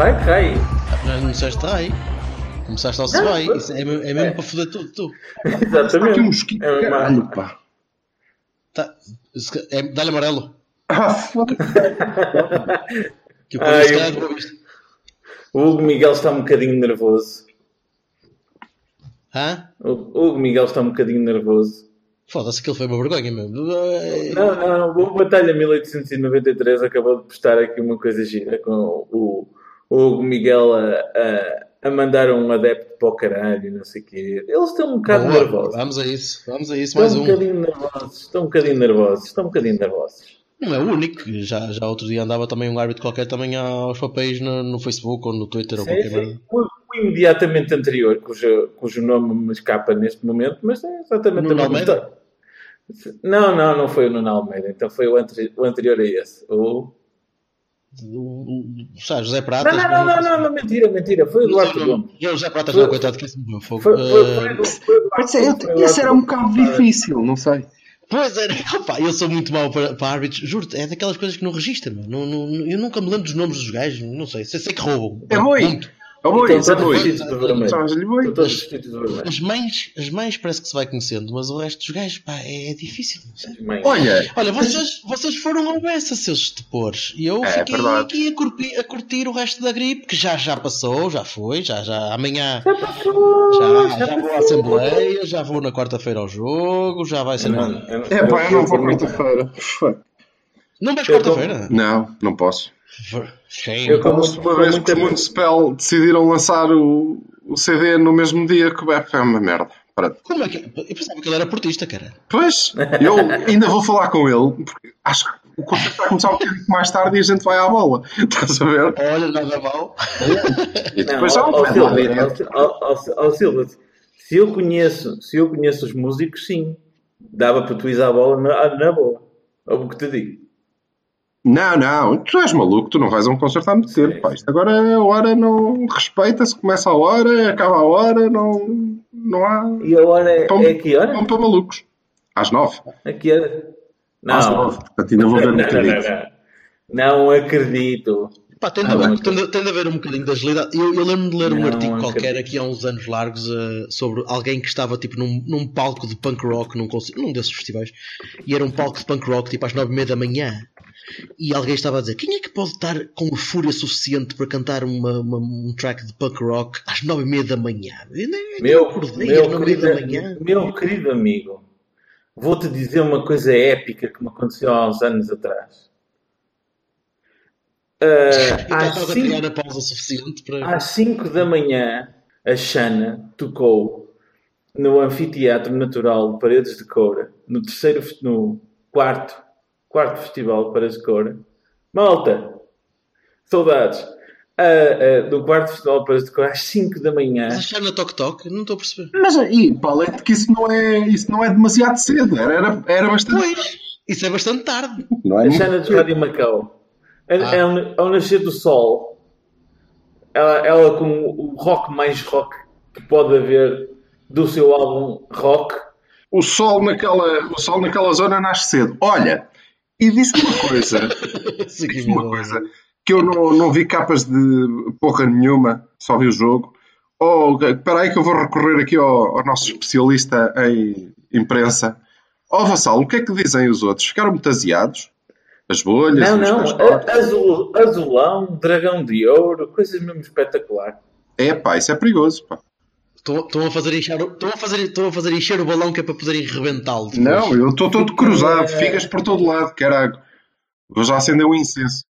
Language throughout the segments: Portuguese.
Vai? Rei. Não, não disseste ai. Começaste ao se vai. Isso é, mesmo- é mesmo para foder tudo. Tu. Exatamente. Está aqui um mosquito. É Caralho, pá. Tá, é, Dá-lhe amarelo. Ah, foda Que eu Ai, isto. O Hugo Miguel está um bocadinho nervoso. Hã? O o Hugo Miguel está um bocadinho nervoso. Foda-se, aquilo foi uma vergonha mesmo. Não, não, o Batalha 1893 acabou de postar aqui uma coisa gira com o, o Miguel a, a, a mandar um adepto para o caralho, não sei o quê. Eles estão um bocado Boa, nervosos. Vamos a isso. Vamos a isso. Estão Mais um um. bocadinho nervosos. Estão um bocadinho nervosos. Estão um bocadinho nervosos. Não é o único. Já, já outro dia andava também um árbitro qualquer também aos papéis no, no Facebook ou no Twitter ou Sim, qualquer sim. merda. O, imediatamente anterior, cujo, cujo nome me escapa neste momento, mas é exatamente Nuno Almeida? Não, não, não foi o Nuno Almeida, então foi o, anteri- o anterior a esse. O... O, o, sabe, José Não, Pratas. não, não, não, não, não, mentira, mentira, foi o Eduardo Gomes. Não, José Pratas não, coitado, que esse morreu fogo. Foi, foi, foi, eu- Gomes, Esse era um bocado difícil, não sei. Pois é, opa, eu sou muito mau para, para árbitros, juro é daquelas coisas que não registro, meu. Não, não, eu nunca me lembro dos nomes dos gajos, não sei, sei, sei que roubam. É. Muito. É vestidos de vermelho. As mães, as mães parece que se vai conhecendo, mas o resto dos gajos, pá, é difícil. sei. Mãe. Olha, Olha, vocês, vocês foram ao beça, seus estepores, e eu É, fiquei verdade. aqui a curtir, a curtir o resto da gripe, que já já passou, já foi, já, já, amanhã Já passou, já, já já vou à. Assembleia, já vou na quarta-feira ao jogo, já vai ser. Não, Não, é pá, eu não vou quarta-feira. Não vais quarta-feira? Não, não posso. Shame. Eu como- A última vez que os Municipal decidiram lançar o, o CD no mesmo dia que o BF é uma merda. Para- Como é que. Eu pensava que ele era portista, cara. Pois, eu ainda vou falar com ele, porque acho que o concerto vai começar um bocadinho mais tarde e a gente vai à bola. Estás a ver? Olha, nada mal. E Não, depois não ó, ó, Silva, se eu conheço, se eu conheço os músicos, sim, dava para tu ir à bola na, na boa. É o que te digo. Não, não, tu és maluco, tu não vais a um concerto há muito tempo. Pá. Isto agora é a hora, não respeita-se, começa a hora, acaba a hora, não, não há. E a hora é, Pão- é que hora? Vão para malucos. Às nove. A que hora? Não. Às nove. Portanto, ainda vou ver não, um não, bocadinho. não, não. Não acredito. Pá, tem de, Ah, haver, tem, de, tem de haver um bocadinho de agilidade. Eu, eu lembro de ler um Não, artigo acredito. qualquer aqui há uns anos largos eh, sobre alguém que estava tipo num, num palco de punk rock num, num desses festivais e era um palco de punk rock tipo às nove e meia da manhã e alguém estava a dizer quem é que pode estar com fúria suficiente para cantar uma, uma- um track de punk rock às nove e meia da manhã? Meu, acordei meu, querido, meu querido amigo, vou-te dizer uma coisa épica que me aconteceu há uns anos atrás. Então às cinco- criar a pausa suficiente para. Às 5 da manhã, a Xana tocou no Anfiteatro Natural de Paredes de Coura, no terceiro, no quarto, quarto Festival de Coura. Malta, saudades. Ah, ah, do quarto Festival de Coura, às 5 da manhã. Mas achar na Tok Tok? Não estou a perceber. Mas aí, para de que isso não é, isso não é demasiado cedo, era, era, era bastante. Pois, isso é bastante tarde. Não é A Xana de. Rádio Macau. Ah. Ao, ao nascer do sol, ela, ela com o rock mais rock que pode haver do seu álbum rock, O sol, naquela, o sol naquela zona nasce cedo. Olha, e disse uma coisa, disse uma dá- coisa, que eu não, não vi capas de porra nenhuma, só vi o jogo. Oh, espera aí que eu vou recorrer aqui ao, ao nosso especialista em imprensa. Ó oh, Vassal, o que é que dizem os outros? Ficaram muito aziados? As bolhas? Não, não, azul, azulão, dragão de ouro, coisas mesmo espetacular. É pá, isso é perigoso. Pá. Estão a fazer encher o, estão a fazer, estão a fazer encher o balão que é para poderem rebentá-lo. Não, eu estou todo cruzado, É. figas por todo lado, caraca. Vou já acender o incenso.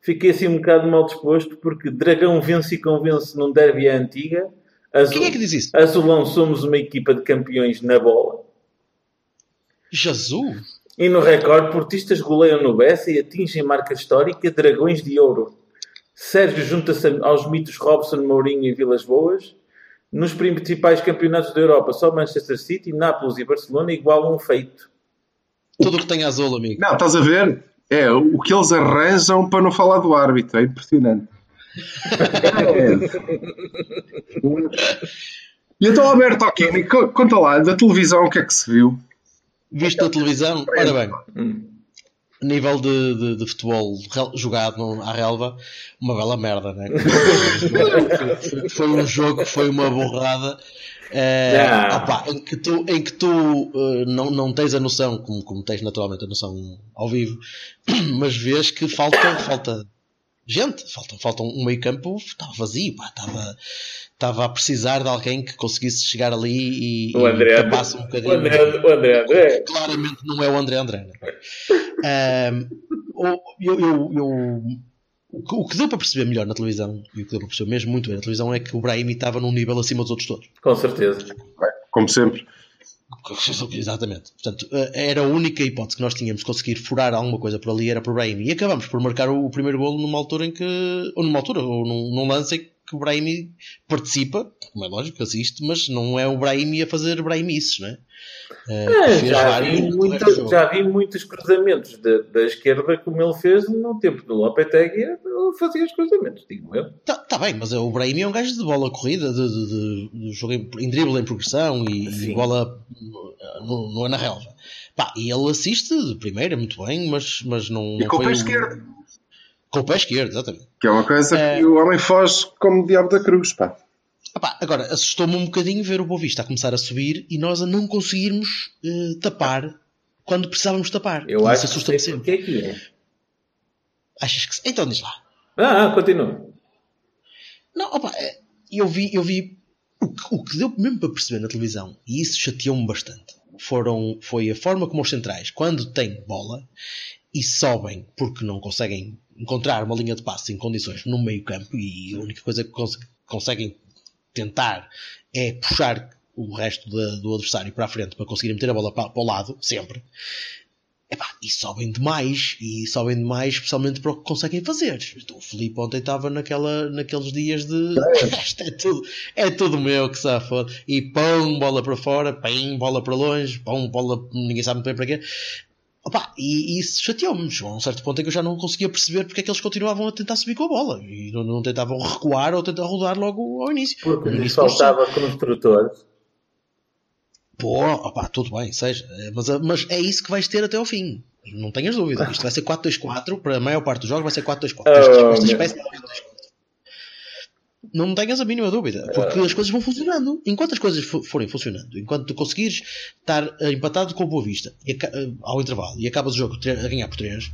Fiquei assim um bocado mal disposto porque dragão vence e convence num derby à antiga. Azul, Quem é que diz isso? Azulão somos uma equipa de campeões na bola. Jesus? E no recorde, portistas goleiam no Bessa e atingem marca histórica Dragões de Ouro. Sérgio junta-se aos mitos Robson, Mourinho e Vilas Boas. Nos principais campeonatos da Europa, só Manchester City, Nápoles e Barcelona igualam um feito. Tudo o que tem azul, amigo. Não, estás a ver? É o que eles arranjam para não falar do árbitro. É impressionante. E então, Alberto Aquini, co- conta lá, da televisão o que é que se viu? Visto na televisão, ora bem, Hum. Nível de, de, de futebol jogado à relva, uma bela merda, né? foi, foi um jogo foi uma borrada. eh, Ah. opá, em que tu, em que tu eh, não, não tens a noção, como, como tens naturalmente a noção ao vivo, mas vês que falta, falta gente, falta, falta um meio campo, estava vazio, pá, estava, estava a precisar de alguém que conseguisse chegar ali e, O André, e tapasse um o bocadinho. André, o André, André. Claramente não é o André André. né? O- eu, eu- eu- o, que, o que deu para perceber melhor na televisão, e o que deu para perceber mesmo muito bem na televisão, é que o Brahim estava num nível acima dos outros todos. Com certeza. Como sempre. Exatamente. Portanto, eh, era a única hipótese que nós tínhamos de conseguir furar alguma coisa por ali, era por Brahim. E acabamos por marcar o, primeiro golo numa altura em que. Ou numa altura, ou num, num lance em que o Brahim participa, como é lógico, assiste, mas não é o Brahim a fazer Brahimices, não é? Eh, É, já, vi jogo. já vi muitos cruzamentos da, da esquerda como ele fez no tempo do Lopetegui. Ele fazia os cruzamentos, digo eu. Tá, tá bem, mas o Brahim é um gajo de bola corrida, de, de, de- de jogo em, em drible, em progressão e, e bola no, no, na relva. Pá, e ele assiste de primeira, muito bem, mas, mas não. E não com o foi pé esquerdo. Com o pé esquerdo, exatamente. Que é uma coisa É. que o homem foge como diabo da cruz, pá. Agora, assustou-me um bocadinho ver o Boa Vista a começar a subir e nós a não conseguirmos eh, tapar quando precisávamos tapar. Eu Isso acho que assusta-me sei sempre. porque é que é. Achas que. Então diz lá. Ah, ah, continua. Não, opa, é, eu vi, eu vi o que, o que deu mesmo para perceber na televisão, e isso chateou-me bastante, foram, foi a forma como os centrais, quando têm bola e sobem porque não conseguem encontrar uma linha de passe em condições no meio campo, e a única coisa que cons- conseguem tentar é puxar o resto da- do adversário para a frente para conseguirem meter a bola para, para o lado, sempre. Epá, e sobem demais, e sobem demais, especialmente para o que conseguem fazer. Então, o Filipe ontem estava naquela, naqueles dias de é tudo, é tudo meu que se foda. E pão, bola para fora, pão, bola para longe, pão, bola, ninguém sabe muito bem para quê. Opa, e, e isso chateou-me. Chegou a um certo ponto em que eu já não conseguia perceber porque é que eles continuavam a tentar subir com a bola e não, não tentavam recuar ou tentar rodar logo ao início. Porque No lhe início, eles- faltava construtores. Pô, opá, tudo bem, seja. Eh, Mas, mas é isso que vais ter até ao fim. Não tenhas dúvida. Isto vai ser 4-2-4. Para a maior parte dos jogos vai ser 4-2-4. Oh, Esta- esta meu. Espécie de 4-2-4. Não tenhas a mínima dúvida. Porque as coisas vão funcionando. Enquanto as coisas fo- forem funcionando, enquanto tu conseguires estar eh, empatado com o Boa Vista eh, ao intervalo e acabas o jogo a ganhar por 3,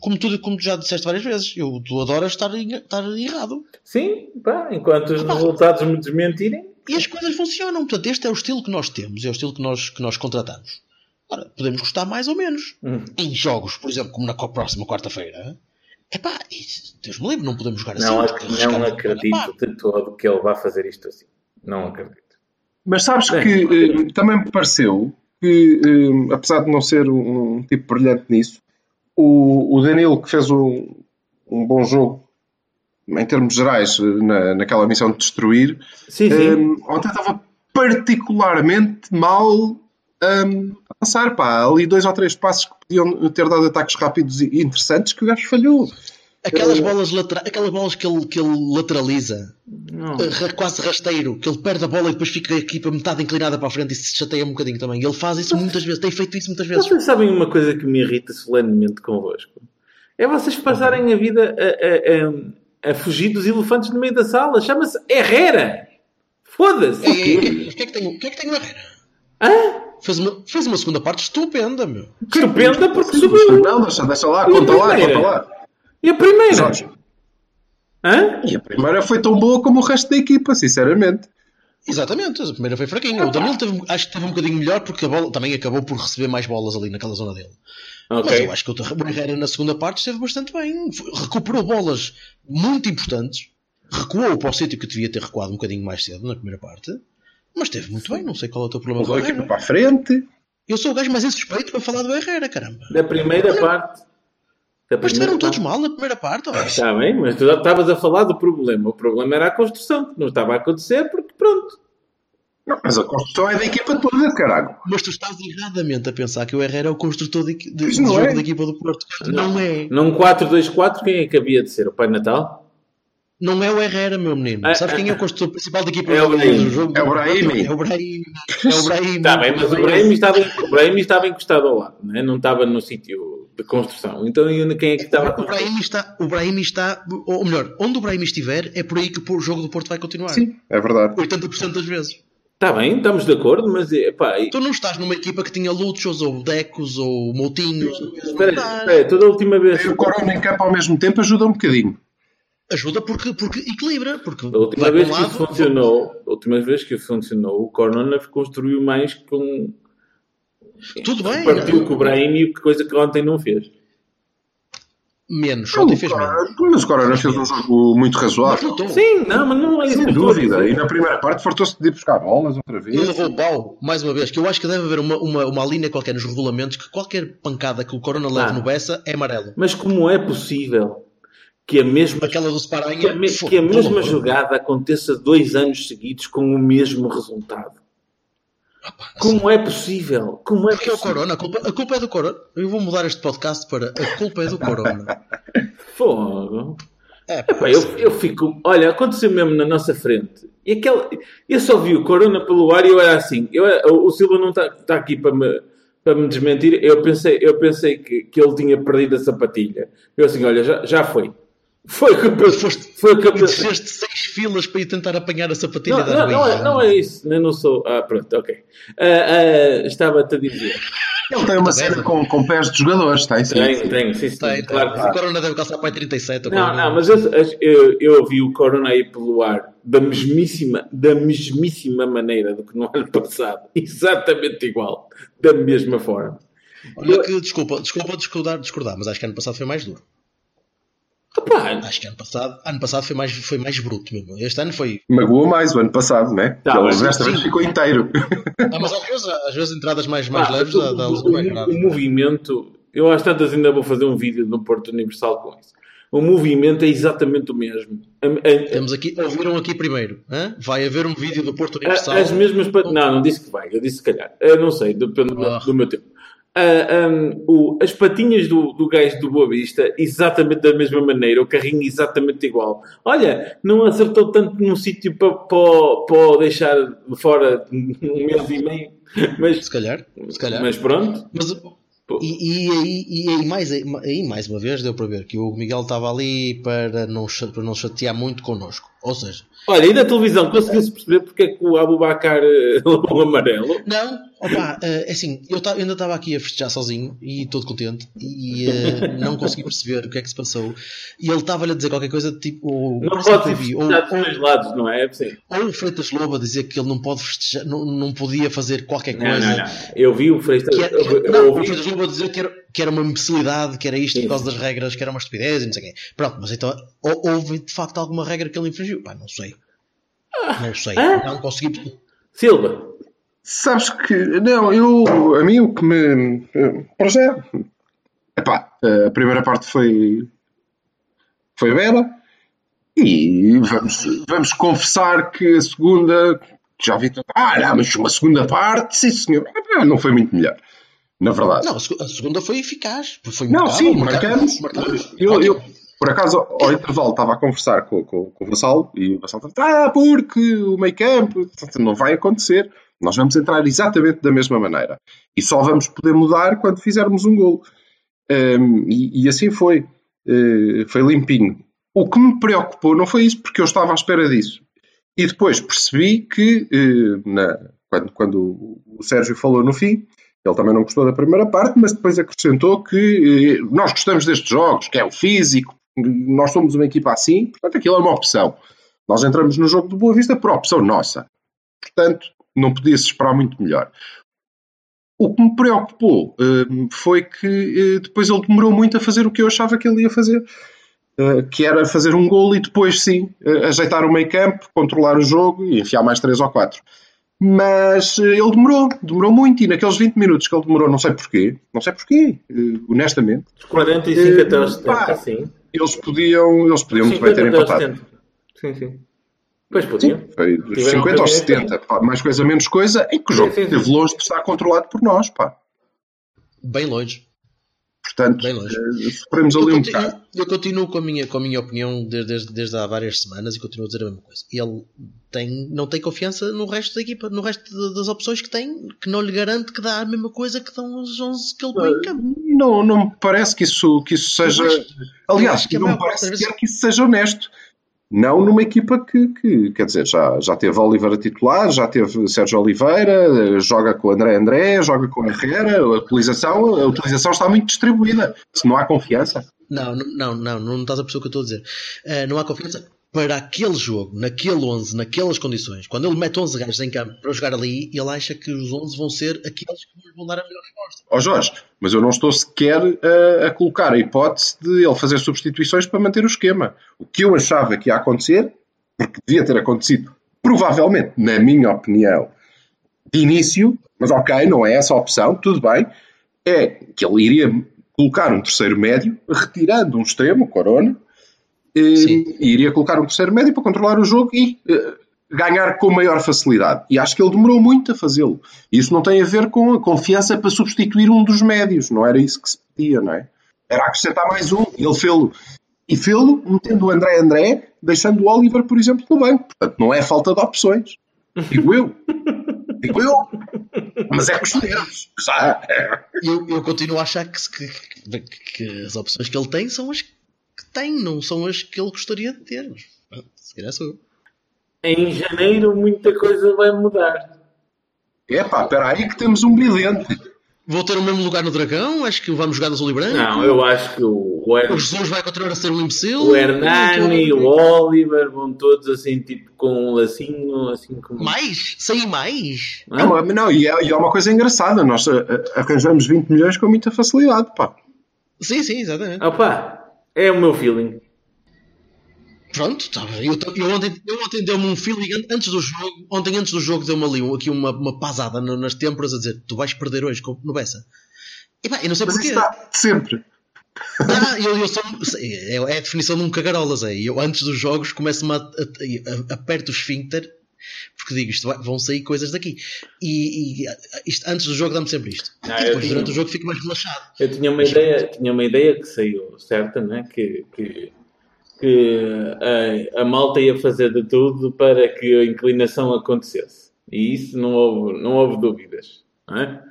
como tu, como tu já disseste várias vezes, eu, tu adoras estar, estar errado. Sim, pá, enquanto os resultados me desmentirem. E as coisas funcionam. Portanto, este é o estilo que nós temos, é o estilo que nós, que nós contratamos. Ora, podemos gostar mais ou menos. Hum. Em jogos, por exemplo, como na próxima quarta-feira, epá, isso, Deus me livre, não podemos jogar assim. Não, ac- não a acredito de todo que ele vá fazer isto assim. Não acredito. Mas sabes Bem. que eh, também me pareceu que, eh, apesar de não ser um, um tipo brilhante nisso, o, o Danilo, que fez um, um bom jogo em termos gerais na, naquela missão de destruir, Sim, sim. eh, ontem estava particularmente mal um, a passar. Pá, ali dois ou três passos que podiam ter dado ataques rápidos e interessantes que o gajo falhou. Aquelas bolas, latera- aquelas bolas que ele, que ele lateraliza, Não. eh, quase rasteiro, que ele perde a bola e depois fica aqui para metade inclinada para a frente e se chateia um bocadinho também. Ele faz isso muitas vezes, tem feito isso muitas vezes. Vocês sabem uma coisa que me irrita solenemente convosco? É vocês passarem a vida a, a- a- a fugir dos elefantes no meio da sala. Chama-se Herrera. Foda-se. É que tem, o que é que tem o Herrera? Hã? Fez uma, fez uma segunda parte estupenda, meu. Estupenda porque subiu. Não, deixa, deixa lá, conta lá, conta lá. E a primeira? Jorge. Hã? E a primeira foi tão boa como o resto da equipa, sinceramente. Exatamente, a primeira foi fraquinha. O Danilo teve, acho que teve um bocadinho melhor porque a bola também acabou por receber mais bolas ali naquela zona dele. Mas Ok. eu acho que o Herrera na segunda parte esteve bastante bem. Recuperou bolas muito importantes. Recuou para o sítio que devia ter recuado um bocadinho mais cedo na primeira parte. Mas esteve muito bem. Não sei qual é o teu problema com Levou a equipa para a frente. Eu sou o gajo mais insuspeito para falar do Herrera, caramba. Da primeira parte. Da Mas estiveram todos mal na primeira parte, ó. Está bem, mas tu já estavas a falar do problema. O problema era a construção, que não estava a acontecer porque pronto. Não, mas a construção é da equipa toda, caralho. Mas tu estás erradamente a pensar que o Herrera é o construtor de, de, não jogo é. da equipa do Porto. Não é. Num 4-2-4, quem é que havia de ser? O Pai Natal? Não é o Herrera, meu menino. É, Sabes é, quem é o construtor principal da equipa é o do Brahim. jogo? É o Brahimi. É o Brahim. É o Brahim. Está bem, mas o Brahim estava, o Brahim estava encostado ao lado, não, é? não estava no sítio de construção. Então ainda quem é que estava a O? Brahim está, o Brahim está, ou melhor, onde o Brahim estiver, é por aí que o jogo do Porto vai continuar. Sim, é verdade. 80% das vezes. Está bem, estamos de acordo, mas epá, e- Tu não estás numa equipa que tinha Luchos, ou Decos, ou Moutinhos. espera, aí, espera aí, toda a última vez. O Corona em campo ao mesmo tempo ajuda um bocadinho. Ajuda porque, porque equilibra. Porque A última vez para que um isso lado, funcionou, a última vez que isso funcionou, o Corona construiu mais com Tudo bem. partiu com o Brahim e coisa que ontem não fez. Menos, ontem fez menos. Mas o Corona fez um jogo muito razoável. Sim, não, mas não é isso Sem dúvida. E na primeira parte fartou-se de ir buscar bolas outra vez. levou o pau, mais uma vez, que eu acho que deve haver uma, uma, uma linha qualquer nos regulamentos que qualquer pancada que o Corona leve Ah. no Bessa é amarelo. Mas como é possível que a mesma, Aquela do que a, Sparanha. me- que a mesma amor. jogada aconteça dois anos seguidos com o mesmo resultado? Como é possível? Como é Porque é o possível? Corona, a culpa, a culpa é do Corona. Eu vou mudar este podcast para a culpa é do Corona. Fogo. É, Epá, eu, eu fico. Olha, aconteceu mesmo na nossa frente. E aquela, eu só vi o Corona pelo ar e eu era assim. Eu, o Silva não está está aqui para me, para me desmentir. Eu pensei, eu pensei que, que ele tinha perdido a sapatilha. Eu assim, olha, já, já foi. Foi o que eu pensei. Foste- Foi o que eu E pensei. desceste seis filas para ir tentar apanhar a sapatilha Não, da não, não, é, não é isso. Eu não sou. Ah, pronto, ok. Ah, ah, Estava-te a dizer. Ele tem uma cena com, com pés de jogadores, tem sim. Tenho, tenho, sim, sim, Tem, tem. claro. O Corona deve calçar para aí 37. Não, não, mas eu, eu, eu vi o Corona aí pelo ar da mesmíssima, da mesmíssima maneira do que no ano passado. Exatamente igual. Da mesma forma. Olha que, desculpa, desculpa discordar, discordar, mas acho que ano passado foi mais duro. Opa, Acho que ano passado, ano passado foi, mais, foi mais bruto mesmo. Este ano foi. Magoa mais o ano passado, né? Tá, Ele mas desta sim. vez ficou inteiro. Ah, mas às vezes, às vezes entradas mais, mais pá, leves o, dá, dá o- mais o- grave. o movimento, eu às tantas ainda vou fazer um vídeo no Porto Universal com isso. O movimento é exatamente o mesmo. Temos aqui, ouviram aqui primeiro. hã? Vai haver um vídeo do Porto Universal. as mesmas. Não, não disse que vai, eu disse se calhar. Eu não sei, depende Ah. do meu tempo. Ah, um, o- as patinhas do, do gajo do Boa Vista, exatamente da mesma maneira, o carrinho exatamente igual. Olha, não acertou tanto num sítio para deixar de fora um mês e meio, mas, Se calhar, se calhar. mas pronto. Mas, e, e, aí- e aí, mais, aí, mais uma vez, deu para ver que o Miguel estava ali para não, para não chatear muito connosco. Ou seja, Olha, e da televisão, conseguiu-se perceber porque é que o Abubacar eh, levou o amarelo? não, opa, eh, é assim, eu, ainda estava aqui a festejar sozinho e todo contente e eh, não consegui perceber o que é que se passou. E ele estava-lhe a dizer qualquer coisa tipo. ou- Não pode vi, ou, dos dois lados, não é? Sim. ou o Freitas Lobo a dizer que ele não pode festejar, não, não podia fazer qualquer Não, coisa. não, não. Eu vi o Freitas. Que era, eu- eu não, o Freitas Lobo a dizer que era, que era uma imbecilidade, que era isto Sim. por causa das regras, que era uma estupidez e não sei o quê. Pronto, mas então ou- houve de facto alguma regra que ele infringiu? Pá, não sei. Não sei. Ah. Não consegui. Silva. Sabes que. Não, eu. A mim o que me. Para já. Epá, a primeira parte foi. Foi bela. E vamos, vamos confessar que a segunda. Já vi. Ah, não, mas uma segunda parte, sim senhor. Ah, Não foi muito melhor. Na verdade. Não, a seg- a segunda foi eficaz. Foi Não, sim, marcamos. marcamos. Eu, eu, por acaso, ao intervalo, estava a conversar com, com, com o Vassalo e o Vassalo estava ah, porque o meio campo não vai acontecer. Nós vamos entrar exatamente da mesma maneira. E só vamos poder mudar quando fizermos um gol. Um, e, e assim foi. Uh, foi limpinho. O que me preocupou não foi isso, porque eu estava à espera disso. E depois percebi que, uh, na- quando, quando o Sérgio falou no fim, ele também não gostou da primeira parte, mas depois acrescentou que eh, nós gostamos destes jogos, que é o físico, nós somos uma equipa assim, portanto aquilo é uma opção. Nós entramos no jogo do Boa Vista por opção nossa. Portanto, não podia-se esperar muito melhor. O que me preocupou eh, foi que eh, depois ele demorou muito a fazer o que eu achava que ele ia fazer, que era fazer um gol e depois sim ajeitar o meio campo, controlar o jogo e enfiar mais três ou quatro. Mas eh, ele demorou, demorou muito. E naqueles 20 minutos que ele demorou, não sei porquê, não sei porquê, eh, honestamente, Os 45 Eh, até aos 70, pá. sim. eles podiam, eles podiam muito bem 50 ter empatado. 70. Sim, sim. Pois podiam. Foi dos Tiveram 50 aos um 70, pá, mais coisa, menos coisa, em que o jogo Sim, sim, sim. esteve longe de estar controlado por nós, pá. Bem longe. Portanto, eh, sofremos ali um bocado. eu continuo com, a minha, com a minha opinião desde, desde, desde há várias semanas e continuo a dizer a mesma coisa. Ele tem, não tem confiança no resto da equipa, no resto de- das opções que tem, que não lhe garante que dá a mesma coisa que dão os 11 que ele põe em campo. Não, não me parece que isso, que isso seja. Aliás, que a não me parece vezes- que isso seja honesto. Não numa equipa que, que, quer dizer, já, já teve Oliveira titular, já teve Sérgio Oliveira, joga com André André, joga com Herrera, a utilização, a utilização está muito distribuída. Se não há confiança. Não, não, não, não, não estás a o que eu estou a dizer. Eh, não há confiança para aquele jogo, naquele 11, naquelas condições. Quando ele mete 11 gajos em campo para jogar ali, ele acha que os 11 vão ser aqueles que vão dar a melhor resposta. Ó Jorge, mas eu não estou sequer a, a colocar a hipótese de ele fazer substituições para manter o esquema. O que eu achava que ia acontecer, porque devia ter acontecido, provavelmente, na minha opinião, de início, mas ok, não é essa a opção, tudo bem, é que ele iria colocar um terceiro médio, retirando um extremo, Corona, Sim. e iria colocar um terceiro médio para controlar o jogo e eh, ganhar com maior facilidade. E acho que ele demorou muito a fazê-lo. Isso não tem a ver com a confiança para substituir um dos médios. Não era isso que se pedia, não é? Era acrescentar mais um. E ele fê-lo. E fê-lo metendo o André André, deixando o Oliver, por exemplo, no banco. Portanto, não é falta de opções. Digo eu. Digo eu. Mas é que escolhemos. Eu, eu continuo a achar que, que- que as opções que ele tem são as que tem, não são as que ele gostaria de ter. Mas, pronto, se calhar sou eu. Em janeiro muita coisa vai mudar. Epá, espera aí que temos um brilhante. Vou ter o mesmo lugar no Dragão? Acho que vamos jogar de azul e branco? Não, eu acho que o, o, Her- O Jesus vai continuar a ser um imbecil? o Hernani, o Oliver vão todos assim, tipo, com um lacinho, assim como. Mais? Sem mais? Não, não, e, é, e é uma coisa engraçada. Nós eh, eh, arranjamos 20 milhões com muita facilidade, pá. Sim, sim, exatamente. Opa, é o meu feeling. Pronto, tá bem. Eu, eu ontem, eu ontem deu-me um feeling an- antes do jogo. Ontem, antes do jogo, deu-me ali aqui uma, uma pasada nas têmporas a dizer: Tu vais perder hoje com- no Bessa. E pá, eu não sei Mas porquê. está sempre. Ah, eu, eu sou, é, é a definição de um cagarolas. É. Eu, antes dos jogos, começo-me a, a, a- aperto o esfíncter porque digo isto vai- vão sair coisas daqui. E, e isto, antes do jogo dá-me sempre isto. Ah, depois, tinha- durante o jogo, fico mais relaxado. Eu tinha uma ideia, tinha uma ideia que saiu, certa, né? Que, que, que a, a malta ia fazer de tudo para que a inclinação acontecesse. E isso não houve, não houve dúvidas. Não é?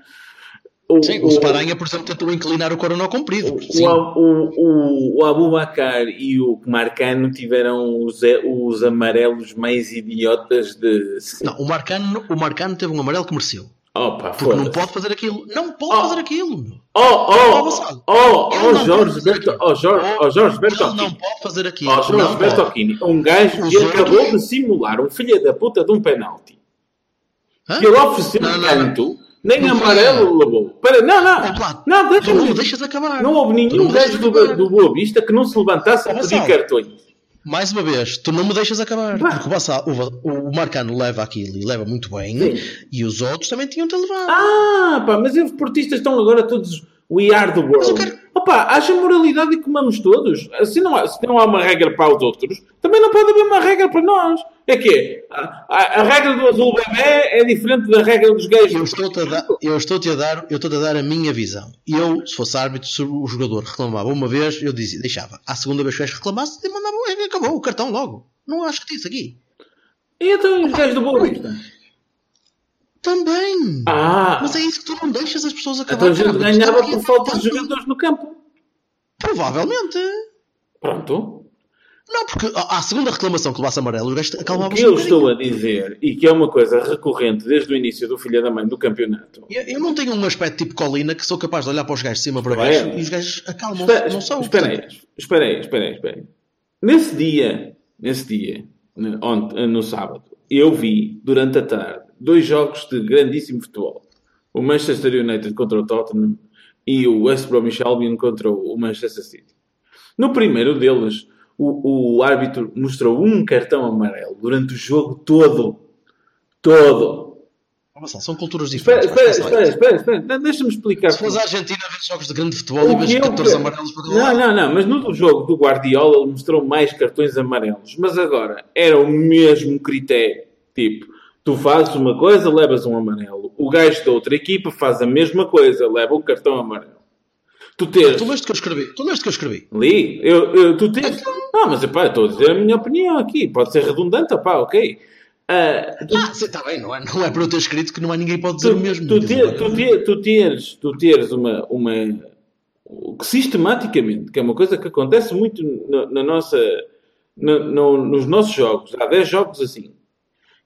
O, Sim, o Sparanha, por exemplo, tentou inclinar o coronel comprido. O, o, o, o Abubacar e o Marcano tiveram os, os amarelos mais idiotas de. Não, o Marcano, o Marcano teve um amarelo que mereceu. Opa, Porque não pode fazer aquilo. Não pode Oh. fazer aquilo. Oh, Oh, oh, oh, oh, Jorge Berto, oh, Jorge, oh, Jorge Ele não pode fazer aquilo. Oh, Jorge não pode. Um gajo que acabou de simular um filho da puta de um penalti. Hã? Que ele ofereceu um canto, nem Não amarelo levou. Para, não, não. Plato, Não, Tu não deixas acabar. Não houve nenhum gajo do, acabar. do Boa Vista que não se levantasse a pedir cartões. Mais uma vez, tu não me deixas acabar. Pá. Porque o, o, o Marcano leva aquilo e leva muito bem. Sim. E os outros também tinham-te levado. Ah, pá, mas os portistas estão agora todos we are the world. quero- Opa, haja moralidade e comamos todos. Se não, há, se não há uma regra para os outros, também não pode haver uma regra para nós. É que a, a- a regra do azul bebê é diferente da regra dos gays. Eu estou-te a, dar, eu estou-te a, dar, eu estou a dar a minha visão. Eu, se fosse árbitro, se o jogador reclamava uma vez, eu dizia, deixava. À segunda vez que o gajo reclamasse, mandava, acabou o cartão logo. Não acho que disso aqui. E então os gajos do Boa Vista? Também. Ah, Mas é isso que tu não deixas as pessoas então acabar. a gente ganhava Isto é por falta de jogadores no campo. Provavelmente. Pronto. Não, porque à à segunda reclamação que levasse amarelo, os gajos O acalmavam que eu estou a dizer, e que é uma coisa recorrente desde o início do Filha da Mãe do campeonato, Eu, eu não tenho um aspecto tipo colina que sou capaz de olhar para os gajos de cima para baixo e os gajos acalmam-se. Espera, Não são. espera aí, espera aí, espera aí, espera aí. Nesse dia, nesse dia, ontem, no sábado, eu vi, durante a tarde, dois jogos de grandíssimo futebol. O Manchester United contra o Tottenham e o West Bromwich Albion contra o Manchester City. No primeiro deles, o, o árbitro mostrou um cartão amarelo durante o jogo todo. Todo. São culturas diferentes. espera, espera, espera, espera. Deixa-me explicar. Se fores à Argentina a ver jogos de grande futebol e vês 14 quero- amarelos para Não, lado. não, não, mas no jogo do Guardiola ele mostrou mais cartões amarelos. Mas agora era o mesmo critério. Tipo, tu fazes uma coisa, levas um amarelo. O gajo da outra equipa faz a mesma coisa, leva um cartão amarelo. Tu tens. Tu leste que eu escrevi. Tu leste que eu escrevi. Ali, eu, eu, tu tens. Não, mas epá, estou a dizer a minha opinião aqui. Pode ser redundante, opá, ok. Ah, tu- Ah, está bem, não é, não é para eu ter escrito que não há ninguém pode dizer tu, o mesmo. tu, ter- tu, ter- tu teres, tu teres uma, uma que sistematicamente, que é uma coisa que acontece muito na, na nossa, na- no- nos nossos jogos, há 10 jogos assim,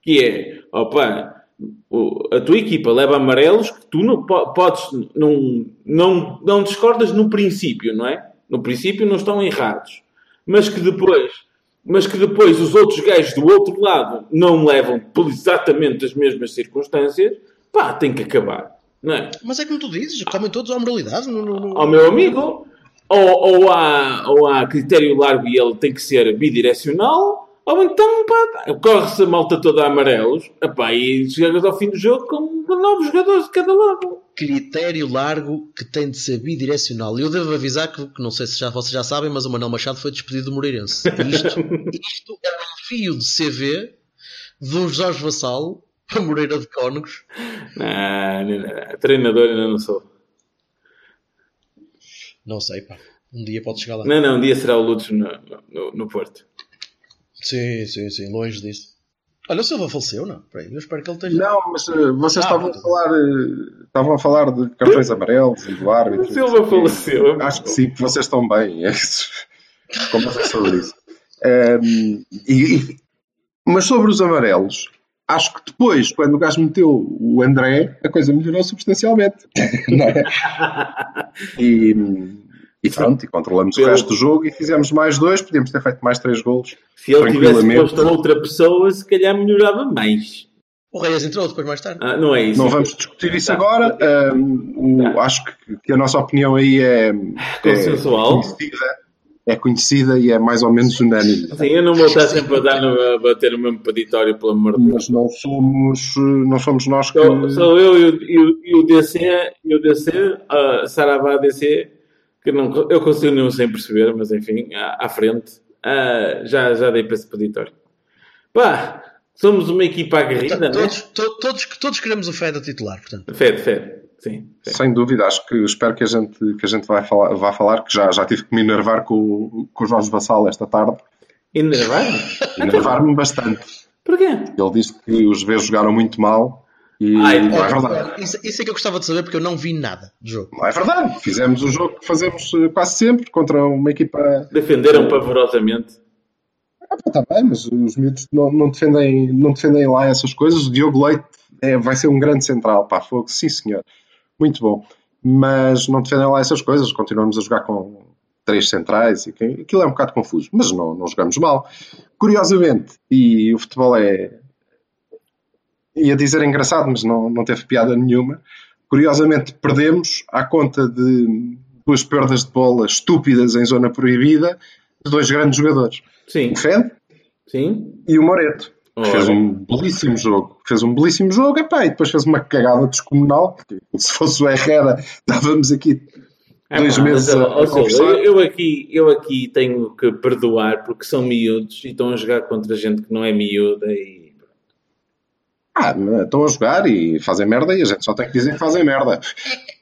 que é, opa, a tua equipa leva amarelos que tu não po- podes, não, não, não discordas no princípio, não é? No princípio não estão errados, mas que depois mas que depois os outros gajos do outro lado não levam por exatamente as mesmas circunstâncias, pá, tem que acabar. Não é? Mas é como tu dizes, comem todos à moralidade. Não, não, não- Ao meu amigo, ou, ou, há, ou há critério largo e ele tem que ser bidirecional, ou então, pá, corre-se a malta toda a amarelos, epá, e chegas ao fim do jogo com novos jogadores de cada lado. Critério largo que tem de ser bidirecional. Eu devo avisar que, que não sei se já, vocês já sabem, mas o Manuel Machado foi despedido do Moreirense. Isto, isto é um fio de CV do Jorge Vassalo para Moreira de Cónegos. Não, não, não, treinador ainda não sou. Não sei, pá. Um dia pode chegar lá. Não, não, um dia será o Lutz no, no, no Porto. Sim, sim, sim, longe disso. Olha, o Silva faleceu, não? Peraí, eu espero que ele esteja. Não, mas eh, vocês Ah, estavam, a falar, eh, estavam a falar de cartões amarelos e do árbitro. O Silva faleceu. Acho que sim, que vocês estão bem. É isso. Conversem sobre isso. Ehm, e- e- mas sobre os amarelos, acho que depois, quando o gajo meteu o André, a coisa melhorou substancialmente. Não é? E, e pronto, e controlamos o Pelo- resto do jogo e fizemos mais dois, podíamos ter feito mais três golos. Se ele tivesse Tranquilamente. posto a outra pessoa, se calhar melhorava mais. O Reyes entrou depois mais tarde. Ah, não é isso. Não vamos discutir isso agora. Ehm, o- acho que, que a nossa opinião aí é, Consensual. é conhecida, é conhecida e é mais ou menos unânime. Sim, eu não vou estar sempre a, dar no, a bater no mesmo peditório, pelo amor de Deus. Mas não somos, não somos nós que. Sou, sou eu e o, o- o DC, e o DC, a Saravá DC, que não, eu continuo sem perceber, mas enfim, à, à frente, ah, já, já dei para esse peditório. Pá, somos uma equipa aguerrida, não é? todos, to- todos, todos queremos o Fed a titular, portanto. Fede, fede, sim. Sem dúvida, acho que espero que a gente, que a gente vai, falar, vá falar, que já, já tive que me enervar com, o- com o Jorge Vassal esta tarde. Enervar-me? Enervar-me bastante. Porquê? Ele disse que os B jogaram muito mal e não é verdade. Isso, isso é que eu gostava de saber porque eu não vi nada do jogo. Não é verdade. Fizemos o jogo que fazemos eh, quase sempre contra uma equipa. Defenderam pavorosamente. Ah, tá bem, mas os miúdos não, não, defendem, não defendem lá essas coisas. O Diogo Leite é, vai ser um grande central. Pá, fogo, sim senhor. Muito bom. Mas não defendem lá essas coisas. Continuamos a jogar com três centrais. E que, aquilo é um bocado confuso. Mas não, não jogamos mal. Curiosamente, e o futebol é. Ia dizer engraçado, mas não, não teve piada nenhuma. Curiosamente, perdemos à conta de duas perdas de bola estúpidas em zona proibida de dois grandes jogadores. Sim, O Fed sim. e o Moreto. que. Fez um belíssimo jogo. Fez um belíssimo jogo epá, e depois fez uma cagada descomunal. porque Se fosse o Herrera, estávamos aqui É, dois pá, meses mas, a, a conversar. eu, eu aqui, eu aqui tenho que perdoar porque são miúdos e estão a jogar contra gente que não é miúda e Ah, estão a jogar e fazem merda e a gente só tem que dizer que fazem merda.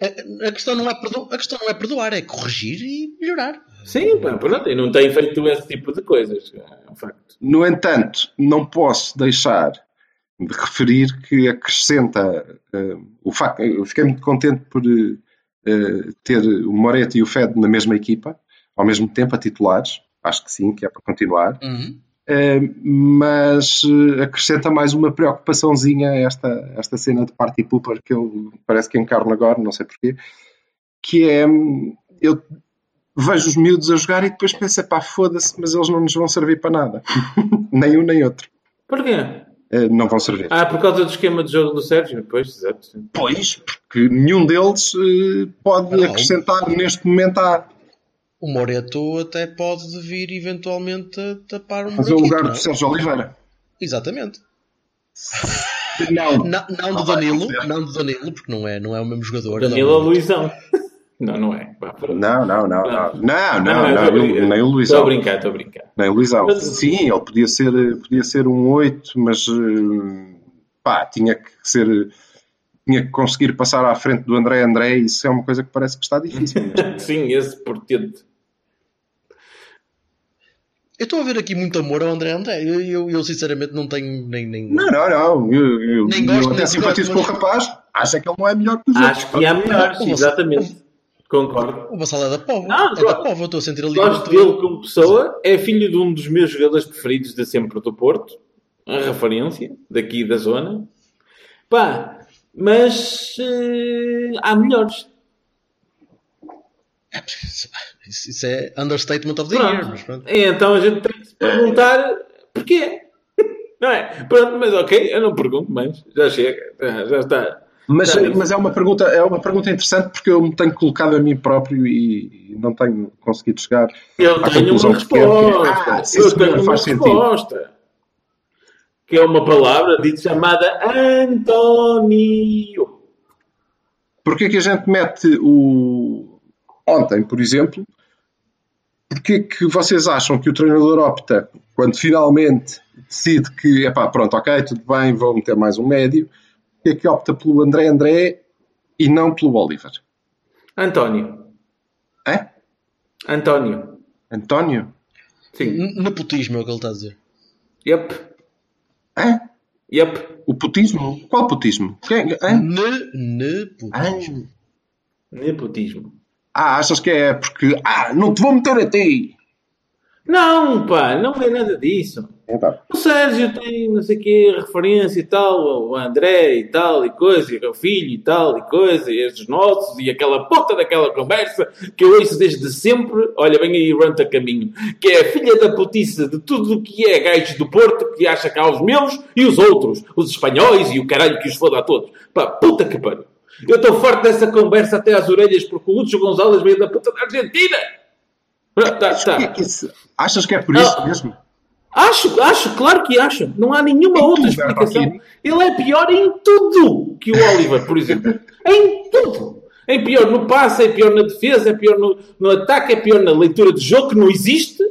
A, a questão não é perdo- a questão não é perdoar, é corrigir e melhorar. sim, pá, pronto, e não têm feito esse tipo de coisas, é um facto. No entanto, não posso deixar de referir que acrescenta eh, o facto. Eu fiquei muito contente por eh, ter o Moreto e o Fed na mesma equipa, ao mesmo tempo a titulares. Acho que sim, que é para continuar. Eh, mas eh, acrescenta mais uma preocupaçãozinha a esta, esta cena de party pooper que eu parece que encarno agora, não sei porquê, que é eu vejo os miúdos a jogar e depois penso, pá, foda-se, mas eles não nos vão servir para nada. nem um nem outro. Porquê? Eh, não vão servir. Ah, por causa do esquema de jogo do Sérgio? Pois, exato. sim. Pois, porque nenhum deles eh, pode Não. acrescentar neste momento a O Moreto até pode vir eventualmente a tapar um fazer o lugar não do é? Sérgio Oliveira. Exatamente. Não. Não, não do Danilo, não do Danilo, porque não é, não é o mesmo jogador. Danilo ele é ou um- Luizão? Não, não é. Não, não, não, não. Não, não, não, brincar. nem o Estou a Luizão. brincar, estou a brincar. Nem o Luizão. Mas- Sim, ele podia ser, podia ser um 8, mas eh, pá, tinha que ser. Tinha que conseguir passar à frente do André André, isso é uma coisa que parece que está difícil. Sim, esse portento. Eu estou a ver aqui muito amor ao André André. Eu, eu, eu, sinceramente não tenho nem. nem... Não, não, não. Eu, eu, Nem eu gosto, até nem simpatizo com o rapaz, acho que ele não é melhor que os outros. Acho que há melhores, Não, exatamente. Concordo. O Vassal é da Pova. Não, é da eu estou a sentir ali. Gosto dele como pessoa. É filho de um dos meus jogadores preferidos de sempre do Porto. A referência daqui da zona. Pá, mas eh, há melhores. Isso, é understatement of the year. Pronto. Mas pronto. E então a gente tem que se perguntar porquê. Não é? Pronto, mas ok, eu não pergunto mais. Já chega. Já, está. Mas, mas é, uma pergunta, é uma pergunta interessante porque eu me tenho colocado a mim próprio e não tenho conseguido chegar Eu à tenho conclusão uma que quero, que é, resposta. ah, sim, eu tenho uma faz sentido. resposta. Que é uma palavra dita chamada António. Porquê que a gente mete o. Ontem, por exemplo, porquê que vocês acham que o treinador opta, quando finalmente decide que, epá, pronto, ok, tudo bem, vou meter mais um médio, porquê que opta pelo André André e não pelo Oliver? António. É? António. António? Sim. Nepotismo é o que ele está a dizer. Yep. É? Yep. O putismo? Qual putismo? Quem? É? Ne, nepotismo. Nepotismo. Ah, achas que é porque. Ah, não te vou meter a ti! Não, pá, não é nada disso. Então, O Sérgio tem não sei o que, referência e tal, o André e tal, e coisa, e o filho e tal, e coisa, e estes nossos, e aquela puta daquela conversa que eu ouço desde sempre, olha, vem aí Ranta Caminho, que é a filha da putiça de tudo o que é gajos do Porto, que acha que há os meus e os outros, os espanhóis e o caralho que os foda a todos. Pá, puta que pariu. Eu estou farto dessa conversa até às orelhas, porque o Lúcio Gonzalez veio da puta da Argentina. Ah, Tá, que é tá. que isso- achas que é por isso Ah. mesmo? Acho, acho, claro que acho. Não há nenhuma Em outra tudo, explicação. Ele é pior em tudo que o Oliver, por exemplo. em tudo. É pior no passe, é pior na defesa, é pior no, no ataque, é pior na leitura de jogo, que não existe.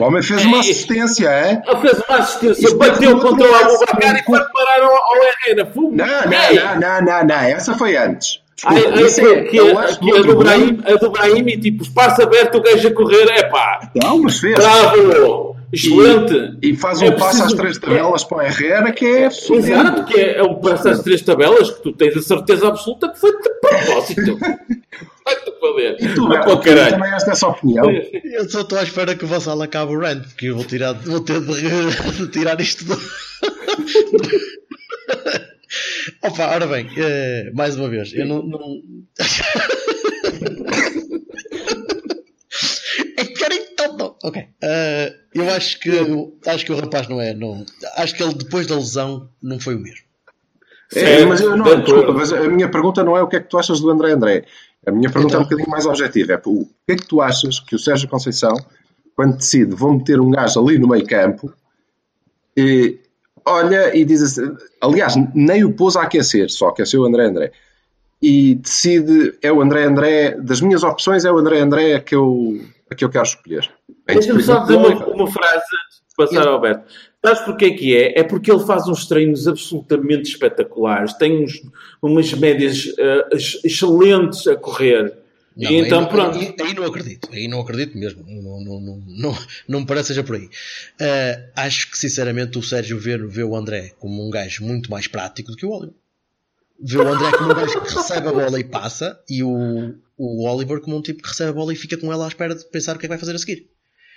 O homem fez uma É- assistência, é? Ele fez uma assistência, Isto bateu é contra o Abubacar e foi parar ao, ao Herrera. Não, não, não, não, não, não, essa foi antes. Desculpa, ai, isso que, é, que, é a- lance que a, outro do. Brahim, a do Brahim, tipo, espaço aberto, o gajo a correr, é pá, Não, mas fez. bravo, excelente. E faz um É passo às três tabelas para o Herrera que é Exato, que é, é um passo às três tabelas que tu tens a certeza absoluta que foi de propósito. Vai-te. Tu, para o Beto, caralho. também és dessa opinião. Eu só estou à espera que o Vassal acabe o rant, porque eu vou, tirar, vou ter de, de tirar isto do... Opa, ora bem, eh, mais uma vez, eu não. não... é pior em tudo! Ok. eh, eu acho que, acho que o rapaz não é. Não, acho que ele depois da lesão não foi o mesmo. É, mas eu não, desculpa, mas a minha pergunta não é o que é que tu achas do André André. A minha pergunta é um bocadinho mais objetiva. É o que é que tu achas que o Sérgio Conceição, quando decide, vou meter um gajo ali no meio campo, e olha e diz assim, aliás, nem o pôs a aquecer, só aqueceu o André André. E decide, é o André André, das minhas opções, é o André André que eu, a que eu quero escolher. É Deixa-me só dizer uma, uma frase antes de passar ao Alberto. Sabes porquê que é? É porque ele faz uns treinos absolutamente espetaculares, tem uns- umas médias ex- excelentes a correr. Não, e então, aí, não- pronto. Aí, aí não acredito, aí não acredito mesmo. Não, não, não, não, não me parece que seja por aí. Eh, acho que sinceramente o Sérgio vê, vê o André como um gajo muito mais prático do que o Oliver. Vê o André como um gajo que recebe a bola e passa, e o, o Oliver como um tipo que recebe a bola e fica com ela à espera de pensar o que é que vai fazer a seguir.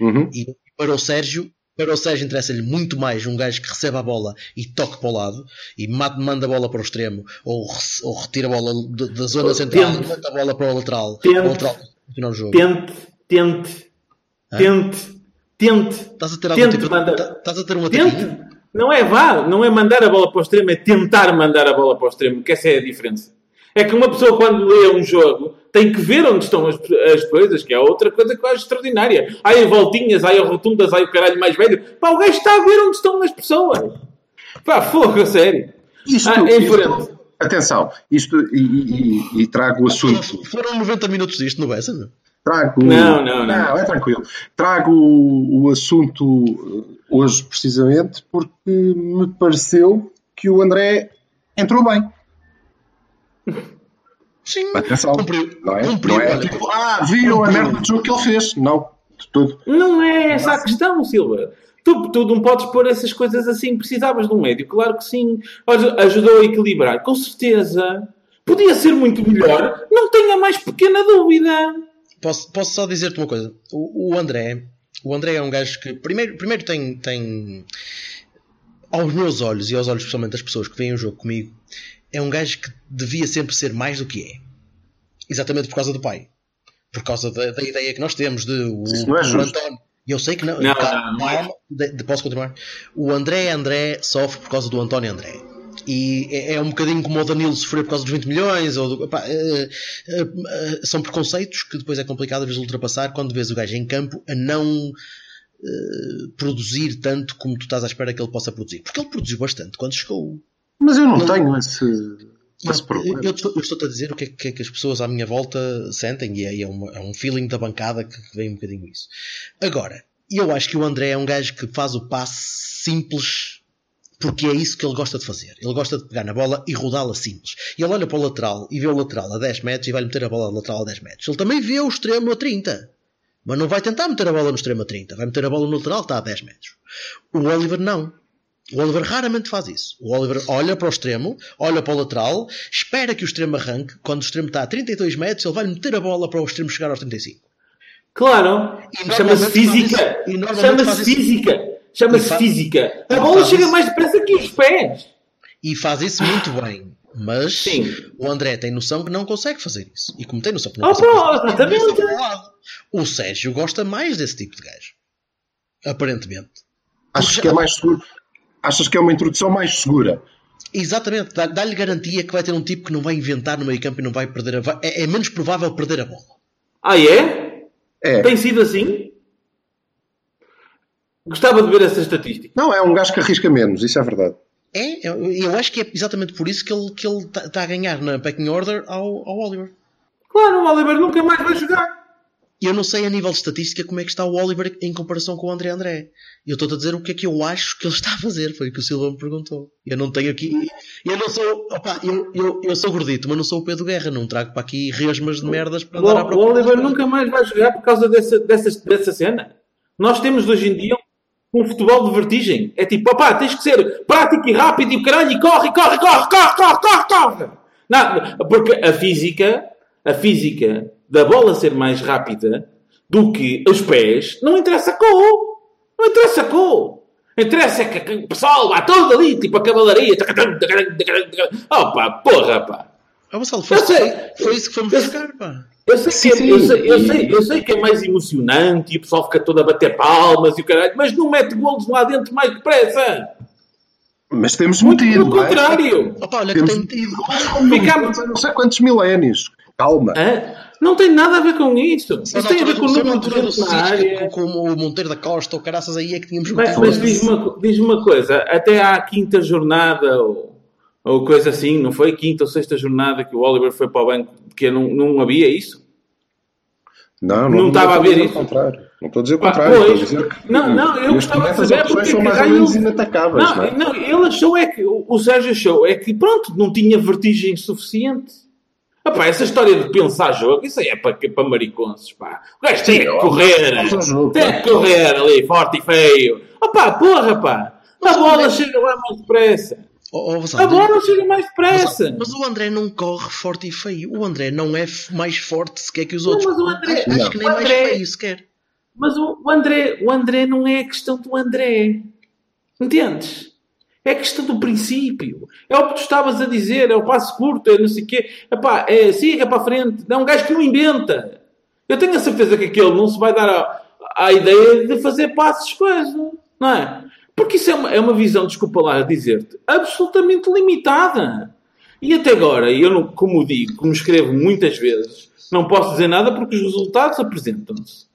Uhum. E para o Sérgio, para o Sérgio interessa-lhe muito mais um gajo que recebe a bola e toque para o lado e ma- manda a bola para o extremo ou, ou retira a bola da- zona central Tente. e manda a bola para o lateral. Tente. O lateral continuar o jogo. Tente, tente, Hã? tente, tente, Estás a ter algum Tente tipo tá- Estás a ter um ataquinho? Não é vá, não é mandar a bola para o extremo, é tentar mandar a bola para o extremo, que essa é a diferença. É que uma pessoa quando lê um jogo tem que ver onde estão as, as coisas, que é outra coisa que eu acho extraordinária. Há em voltinhas, há em rotundas, há o caralho mais velho. Pá, o gajo está a ver onde estão as pessoas. Pá, fogo, a sério. Isto, Ah, em isto- atenção, isto e, e- e- e trago o assunto. Foram 90 minutos disto no Bessa, meu. Trago, Não, não, não. é tranquilo. Trago o, o assunto hoje precisamente porque me pareceu que o André entrou bem. Sim, Atenção. cumpriu. Não é? Cumpriu, Não é olha. tipo, ah, viram a merda do jogo que ele fez. Não, de tudo. Não é essa a questão, Silva. Tu, tu não podes pôr essas coisas assim. Precisavas de um médio. Claro que sim. Ajudou a equilibrar. Com certeza. Podia ser muito melhor. Não tenho a mais pequena dúvida. Posso, posso só dizer-te uma coisa. O, o André, o André é um gajo que primeiro, primeiro tem, tem aos meus olhos e aos olhos especialmente das pessoas que veem o jogo comigo, é um gajo que devia sempre ser mais do que é. Exatamente por causa do pai. Por causa da, da ideia que nós temos de o, Isso não é o justo. António. E eu sei que não. Não, calma, não, não é. calma, de- de- posso continuar? O André André sofre por causa do António André. E é, é um bocadinho como o Danilo sofrer por causa dos 20 milhões. Ou do, epá, eh, eh, eh, são preconceitos que depois é complicado vezes ultrapassar quando vês o gajo em campo a não produzir tanto como tu estás à espera que ele possa produzir. Porque ele produziu bastante quando chegou. Mas eu não Não. tenho esse, esse problema. eu estou- eu estou-te a dizer o que é, que é que as pessoas à minha volta sentem e é, é uma- é um feeling da bancada que, que vem um bocadinho isso. Agora, eu acho que o André é um gajo que faz o passe simples porque é isso que ele gosta de fazer. Ele gosta de pegar na bola e rodá-la simples. E ele olha para o lateral e vê o lateral a 10 metros e vai meter a bola lateral a 10 metros. Ele também vê o extremo a 30. Mas não vai tentar meter a bola no extremo a 30. Vai meter a bola no lateral, está a 10 metros. O Oliver não. O Oliver raramente faz isso. O Oliver olha para o extremo, olha para o lateral, espera que o extremo arranque. Quando o extremo está a 32 metros, ele vai meter a bola para o extremo chegar aos 35. Claro. Chama-se física. Chama-se física. Chama-se física. A bola chega isso. mais depressa que os pés. E faz isso muito bem. Mas Sim. o André tem noção que não consegue fazer isso. E como tem noção que não Ah, consegue pô, fazer isso, exatamente. lado. o Sérgio gosta mais desse tipo de gajo. Aparentemente. Achas que é mais seguro? Achas que é uma introdução mais segura? Exatamente. Dá- Dá-lhe garantia que vai ter um tipo que não vai inventar no meio campo e não vai perder a... É, é menos provável perder a bola. Ah, é? É. Tem sido assim? Gostava de ver essa estatística. Não, é um gajo que arrisca menos, isso é verdade. É, eu, eu acho que é exatamente por isso que ele está que ele tá- tá a ganhar na pecking order ao, ao Oliver. Claro, o Oliver nunca mais vai jogar. Eu não sei a nível de estatística como é que está o Oliver em comparação com o André André. Eu estou a dizer o que é que eu acho que ele está a fazer. Foi o que o Silva me perguntou. Eu não tenho aqui. Eu não sou. Opa, eu, eu, eu sou gordito, mas não sou o Pedro Guerra. Não trago para aqui resmas de merdas para O, andar à o. Oliver nunca mais vai jogar por causa dessa, dessa, dessa cena. Nós temos hoje em dia um futebol de vertigem. É tipo, opá, tens que ser prático e rápido e o caralho, e corre, corre, corre, corre, corre, corre, corre. Não, porque a física, a física da bola ser mais rápida do que os pés, não interessa com. Não interessa com. Interessa que, que o pessoal vá todo ali, tipo a cavalaria. Opa, porra, pá. Ah, Gonçalo, foi, foi isso que Eu buscar, pá. Eu sei, Sim, que é, sim. eu, sei, eu, sei, eu sei que é mais emocionante e o pessoal fica todo a bater palmas e o caralho, mas não mete golos lá dentro mais depressa. Mas temos Muito metido. pelo é? contrário. Opa, olha que Temos tem metido. Ficamos- há não sei quantos milénios. Calma. Hã? Não tem nada a ver com Isso na tem a ver com o número de gente na área. com, com o Monteiro da Costa ou caraças aí é que tínhamos Mas, metido. mas diz-me uma, diz uma coisa, até à quinta jornada ou, ou coisa assim, não foi? Quinta ou sexta jornada que o Oliver foi para o banco, que não, não havia isso? Não, Não estava a ver isso? contrário. Não estou a dizer o Pá, contrário. pois. Estou a dizer que Não, não, eu gostava de saber porque são mais ou menos inatacáveis. Não, é? Não, não, ele achou é que, o Sérgio achou é que, pronto, não tinha vertigem suficiente. Epá, essa história de pensar jogo, isso aí é para, para mariconces, pá. O gajo tem que correr, tem que correr ali, forte e feio. Opá, porra, pá. A bola chega lá mais depressa. Oh, oh, A Gonçalo, bola chega mais mas, depressa. mas o André não corre forte e feio. O André não é mais forte sequer que os Não, outros. mas o André- acho, acho que nem o mais André- feio sequer. Mas o, o André, o André não é a questão do André. Entendes? É a questão do princípio. É o que tu estavas a dizer, é o passo curto, é não sei o quê. Epá, é, siga para a frente. É um gajo que não inventa. Eu tenho a certeza que aquele não se vai dar à, à ideia de fazer passos coisas. Não é? Porque isso é uma, é uma visão, desculpa lá dizer-te, absolutamente limitada. E até agora, eu não, como digo, como escrevo muitas vezes, não posso dizer nada porque os resultados apresentam-se.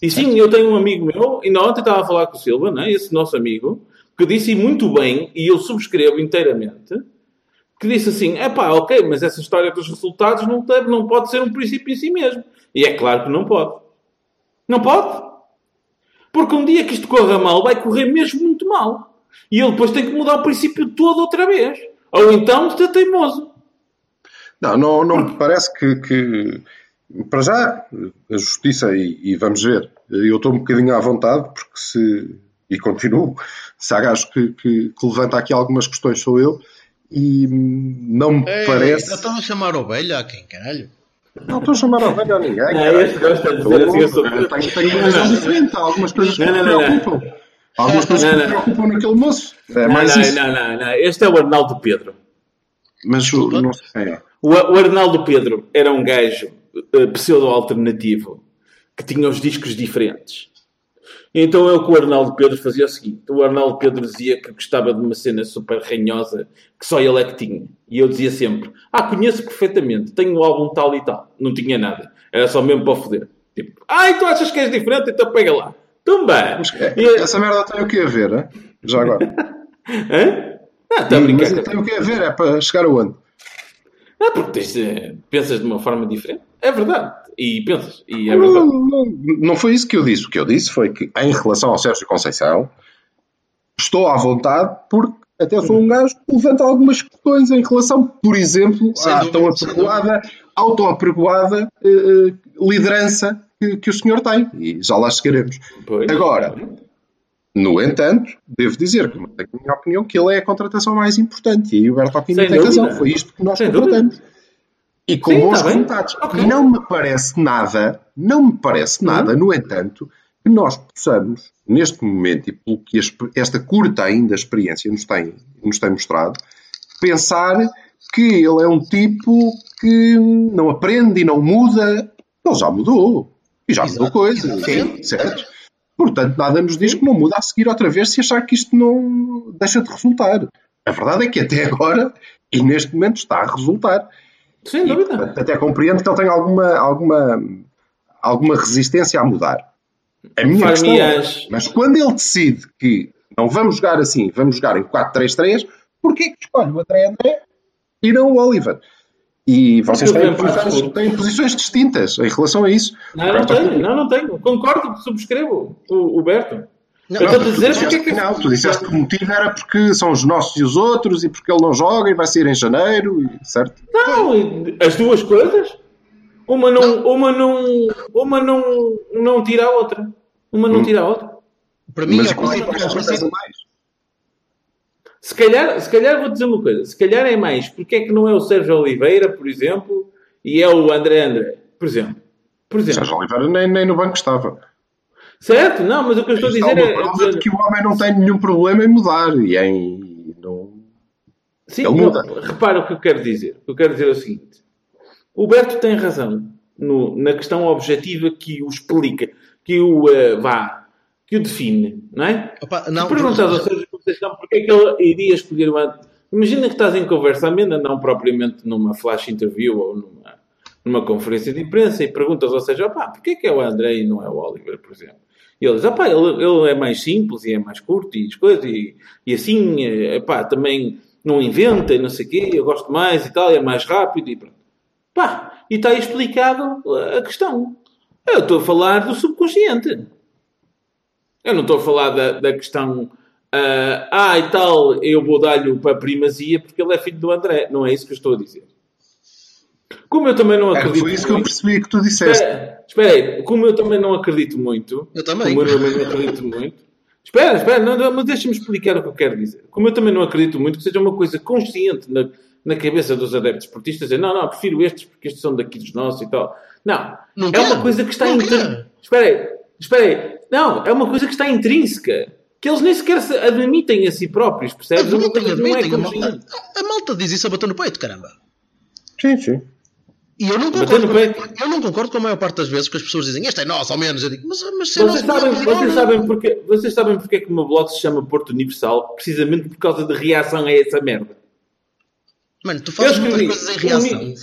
E sim, eu tenho um amigo meu, ainda ontem estava a falar com o Silva, né? esse nosso amigo, que disse, e muito bem, e eu subscrevo inteiramente, que disse assim: é pá, ok, mas essa história dos resultados não, deve, não pode ser um princípio em si mesmo. E é claro que não pode. Não pode. Porque um dia que isto corra mal, vai correr mesmo muito mal. E ele depois tem que mudar o princípio todo outra vez. Ou então está teimoso. Não, não, não me parece que, que para já, a justiça, e, e, vamos ver, eu estou um bocadinho à vontade, porque se, e continuo, se há gajo que, que, que levanta aqui algumas questões, sou eu, e não me Ei, parece. Estão a chamar ovelha a quem, caralho? Não estou a chamar ovelha a ninguém. Não, este gosta de dizer assim, eu sou. Tenho, tenho uma visão diferente, há algumas coisas que me preocupam. Há algumas coisas que me preocupam naquele moço. É não, mais não, isso. não, não, não. Este é o Arnaldo Pedro. Mas o, não. O, o Arnaldo Pedro era um gajo uh, pseudo-alternativo que tinha os discos diferentes. Então é o que o Arnaldo Pedro fazia o seguinte: o Arnaldo Pedro dizia que gostava de uma cena super ranhosa que só ele é que tinha. E eu dizia sempre: Ah, conheço perfeitamente, tenho o um álbum tal e tal. Não tinha nada, era só mesmo para foder. Tipo, ah, tu achas que és diferente? Então pega lá. Tumba! e... Essa merda tem o que a ver, hein? já agora. Hã? Ah, a brincar. Mas tem o que a ver, é para chegar aonde? Ah, porque tens, pensas de uma forma diferente. É verdade. E pensas. E é verdade. Não, não, não, foi isso que eu disse. O que eu disse foi que, em relação ao Sérgio Conceição, estou à vontade porque até sou um gajo que levanta algumas questões em relação, por exemplo, Sem à tão apregoada, auto-apregoada eh, eh, liderança que, que, o senhor tem. E já lá chegaremos. Pois. Agora, no entanto, devo dizer que, na minha opinião, que ele é a contratação mais importante. E aí o Bertolini tem razão. Foi isto que nós Sem contratamos. Dúvida. E com Sim, bons tá resultados. Okay. Não me parece nada, não me parece uhum. nada, no entanto, que nós possamos, neste momento, e pelo que esta curta ainda experiência nos tem, nos tem mostrado, pensar que ele é um tipo que não aprende e não muda. Ele já mudou. E já Exato. mudou coisas. Sim, certo? Portanto, nada nos diz que não muda a seguir outra vez se achar que isto não deixa de resultar. A verdade é que até agora, e neste momento, está a resultar. Sem e, dúvida. Portanto, até compreendo que ele tem alguma, alguma, alguma resistência a mudar. A minha questão é, mas quando ele decide que não vamos jogar assim, vamos jogar em 4-3-3, porquê que escolhe o André André e não o Oliver? E vocês têm posições, têm posições, distintas em relação a isso. Não, não tenho, não, não tenho. Concordo, subscrevo o, o Berto. Não, eu estou a dizer porque é que... Não, tu disseste que o motivo era porque são os nossos e os outros e porque ele não joga e vai sair em janeiro, certo? Não, as duas coisas. Uma não, não. Uma não, uma não, não tira a outra. Uma não hum. tira a outra. Para mim, Mas é qual é que mais? Se calhar, se calhar vou dizer uma coisa. Se calhar é mais porque é que não é o Sérgio Oliveira, por exemplo, e é o André André, por exemplo. Por exemplo. Sérgio Oliveira nem, nem no banco estava. Certo? Não, mas o que eu estou a dizer é. prova de que o homem não tem nenhum problema em mudar e em. Não... Sim, Ele muda. Não, repara o que eu quero dizer. O que eu quero dizer é o seguinte: o Berto tem razão no, na questão objetiva que o explica, que o uh, vá, que o define, não é? Opa, não, perguntas ao Sérgio Conceição porque é que ele iria escolher uma. Imagina que estás em conversa amena, não propriamente numa flash interview ou numa, numa conferência de imprensa, e perguntas ao Sérgio, opá, porquê é que é o André e não é o Oliver, por exemplo? E ele diz, ah pá, ele, ele é mais simples e é mais curto e as coisas, e, e assim, eh, pá, também não inventa e não sei o quê, eu gosto mais e tal, é mais rápido e pronto. Pá, e está explicado a questão. Eu estou a falar do subconsciente. Eu não estou a falar da, da questão, uh, ah e tal, eu vou dar-lhe para primazia porque ele é filho do André. Não é isso que eu estou a dizer. Como eu também não acredito. É, foi isso que eu percebi que tu disseste. Espera, espera aí, como eu também não acredito muito. Eu também. Como eu também não acredito muito. Espera, espera, não, não, mas deixa-me explicar o que eu quero dizer. Como eu também não acredito muito que seja uma coisa consciente na, na cabeça dos adeptos esportistas, dizer não, não, prefiro estes porque estes são daqui dos nossos e tal. Não, não é uma coisa que está intrínseca. Espera aí, espera aí. Não, é uma coisa que está intrínseca. Que eles nem sequer se admitem a si próprios, percebes? Admitem, é admitem, não é a, malta, a malta diz isso a bater no peito, caramba. Sim, sim. E eu não, concordo com, eu não concordo com a maior parte das vezes que as pessoas dizem esta é nossa, ao menos. Eu digo, mas, mas se vocês, sabem, vocês, sabem porque, vocês sabem porque é que o meu blog se chama Porto Universal? Precisamente por causa de reação a essa merda. Mano, tu fazes muitas coisas em reação.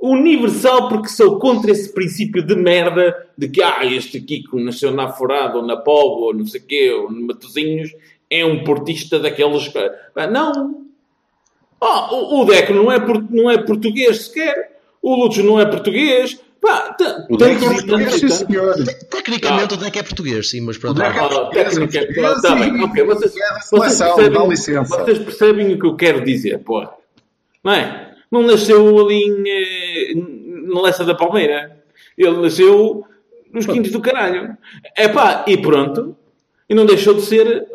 Universal porque sou contra esse princípio de merda de que ah, este aqui que nasceu na Forada ou na Povo ou não sei o quê, ou no Matozinhos, é um portista daqueles. Não. Oh, o, o Deco não é, por- não é português sequer. O Lúcio não é português. Pá, O Deco é português, sim, senhor. Tecnicamente o deck é português, sim, mas pronto. O é Ah, técnica, português, está bem, sim. ok. Vocês, É percebem, dá licença. vocês percebem o que eu quero dizer, pô. Não é? Não nasceu ali em, eh, na Lessa da Palmeira. Ele nasceu nos quintos do caralho. É pá, e pronto. E não deixou de ser